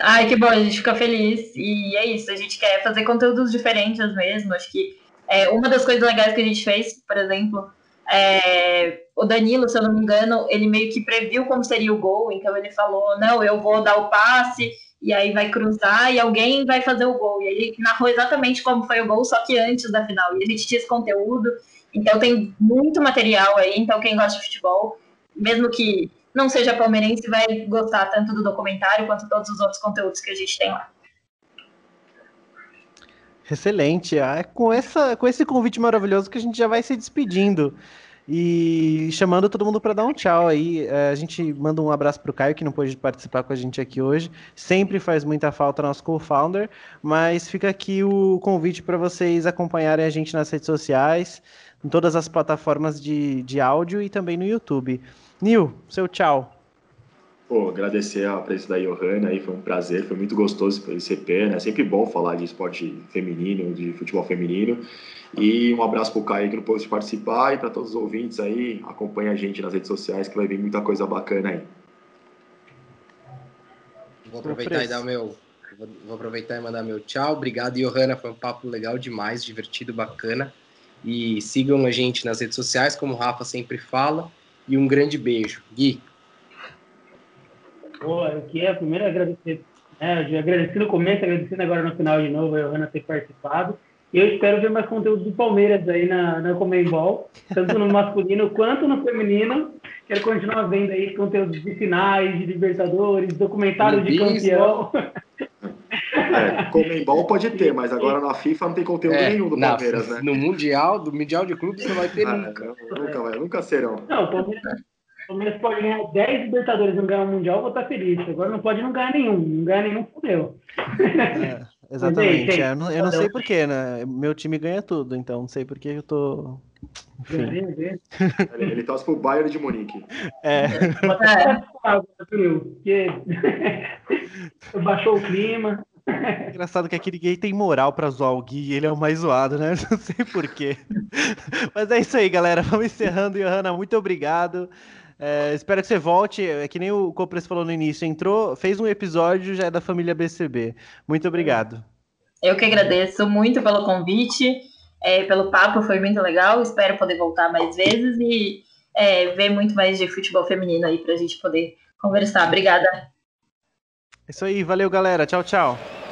B: Ai, que bom, a gente fica feliz. E é isso, a gente quer fazer conteúdos diferentes mesmo. Acho que é, uma das coisas legais que a gente fez, por exemplo, é, o Danilo, se eu não me engano, ele meio que previu como seria o gol, então ele falou: não, eu vou dar o passe, e aí vai cruzar e alguém vai fazer o gol. E ele narrou exatamente como foi o gol, só que antes da final. E a gente tinha esse conteúdo, então tem muito material aí. Então, quem gosta de futebol, mesmo que não seja palmeirense, vai gostar tanto do documentário quanto todos os outros conteúdos que a gente tem lá.
A: Excelente. É com, essa, com esse convite maravilhoso que a gente já vai se despedindo. E chamando todo mundo para dar um tchau aí. É, a gente manda um abraço para o Caio, que não pôde participar com a gente aqui hoje. Sempre faz muita falta nosso co-founder, mas fica aqui o convite para vocês acompanharem a gente nas redes sociais, em todas as plataformas de, de áudio e também no YouTube. Nil, seu tchau.
C: Pô, agradecer a presença da Johanna aí, foi um prazer, foi muito gostoso esse EP, né? Sempre bom falar de esporte feminino, de futebol feminino. E um abraço pro Caio que não pôde participar e para todos os ouvintes aí, acompanha a gente nas redes sociais que vai vir muita coisa bacana aí.
E: Vou aproveitar e dar meu vou aproveitar e mandar meu tchau. Obrigado, Johanna, foi um papo legal demais, divertido, bacana. E sigam a gente nas redes sociais, como o Rafa sempre fala. E um grande beijo. Gui.
D: Pô, eu queria primeiro agradecer, né, eu agradeci no começo, agradecendo agora no final de novo a Johanna ter participado. Eu espero ver mais conteúdo do Palmeiras aí na, na Comembol, tanto no masculino quanto no feminino. Quero continuar vendo aí conteúdos de finais, de Libertadores, documentário de campeão.
C: É, Comembol pode ter, mas agora na FIFA não tem conteúdo é, nenhum do Palmeiras, né?
E: No Mundial, do Mundial de Clubes não vai ter ah, nunca.
C: Nunca, vai, nunca serão.
D: Não, o Palmeiras, Palmeiras pode ganhar 10 Libertadores e não ganhar o Mundial, vou estar feliz. Agora não pode não ganhar nenhum. Não ganhar nenhum, fudeu.
A: É, exatamente. É, eu não, eu não sei porquê, né? Meu time ganha tudo, então não sei porquê eu tô.
C: Ele, ele torce pro Bayern de Munique.
A: É.
D: Porque baixou o clima.
A: Engraçado que aquele gay tem moral pra zoar o Gui e ele é o mais zoado, né? Não sei porquê. Mas é isso aí, galera. Vamos encerrando. Johanna, muito obrigado. É, espero que você volte. É que nem o Copres falou no início. Entrou, fez um episódio, já é da família BCB. Muito obrigado.
B: Eu que agradeço muito pelo convite, é, pelo papo, foi muito legal. Espero poder voltar mais vezes e é, ver muito mais de futebol feminino aí pra gente poder conversar. Obrigada.
A: É isso aí, valeu galera. Tchau, tchau.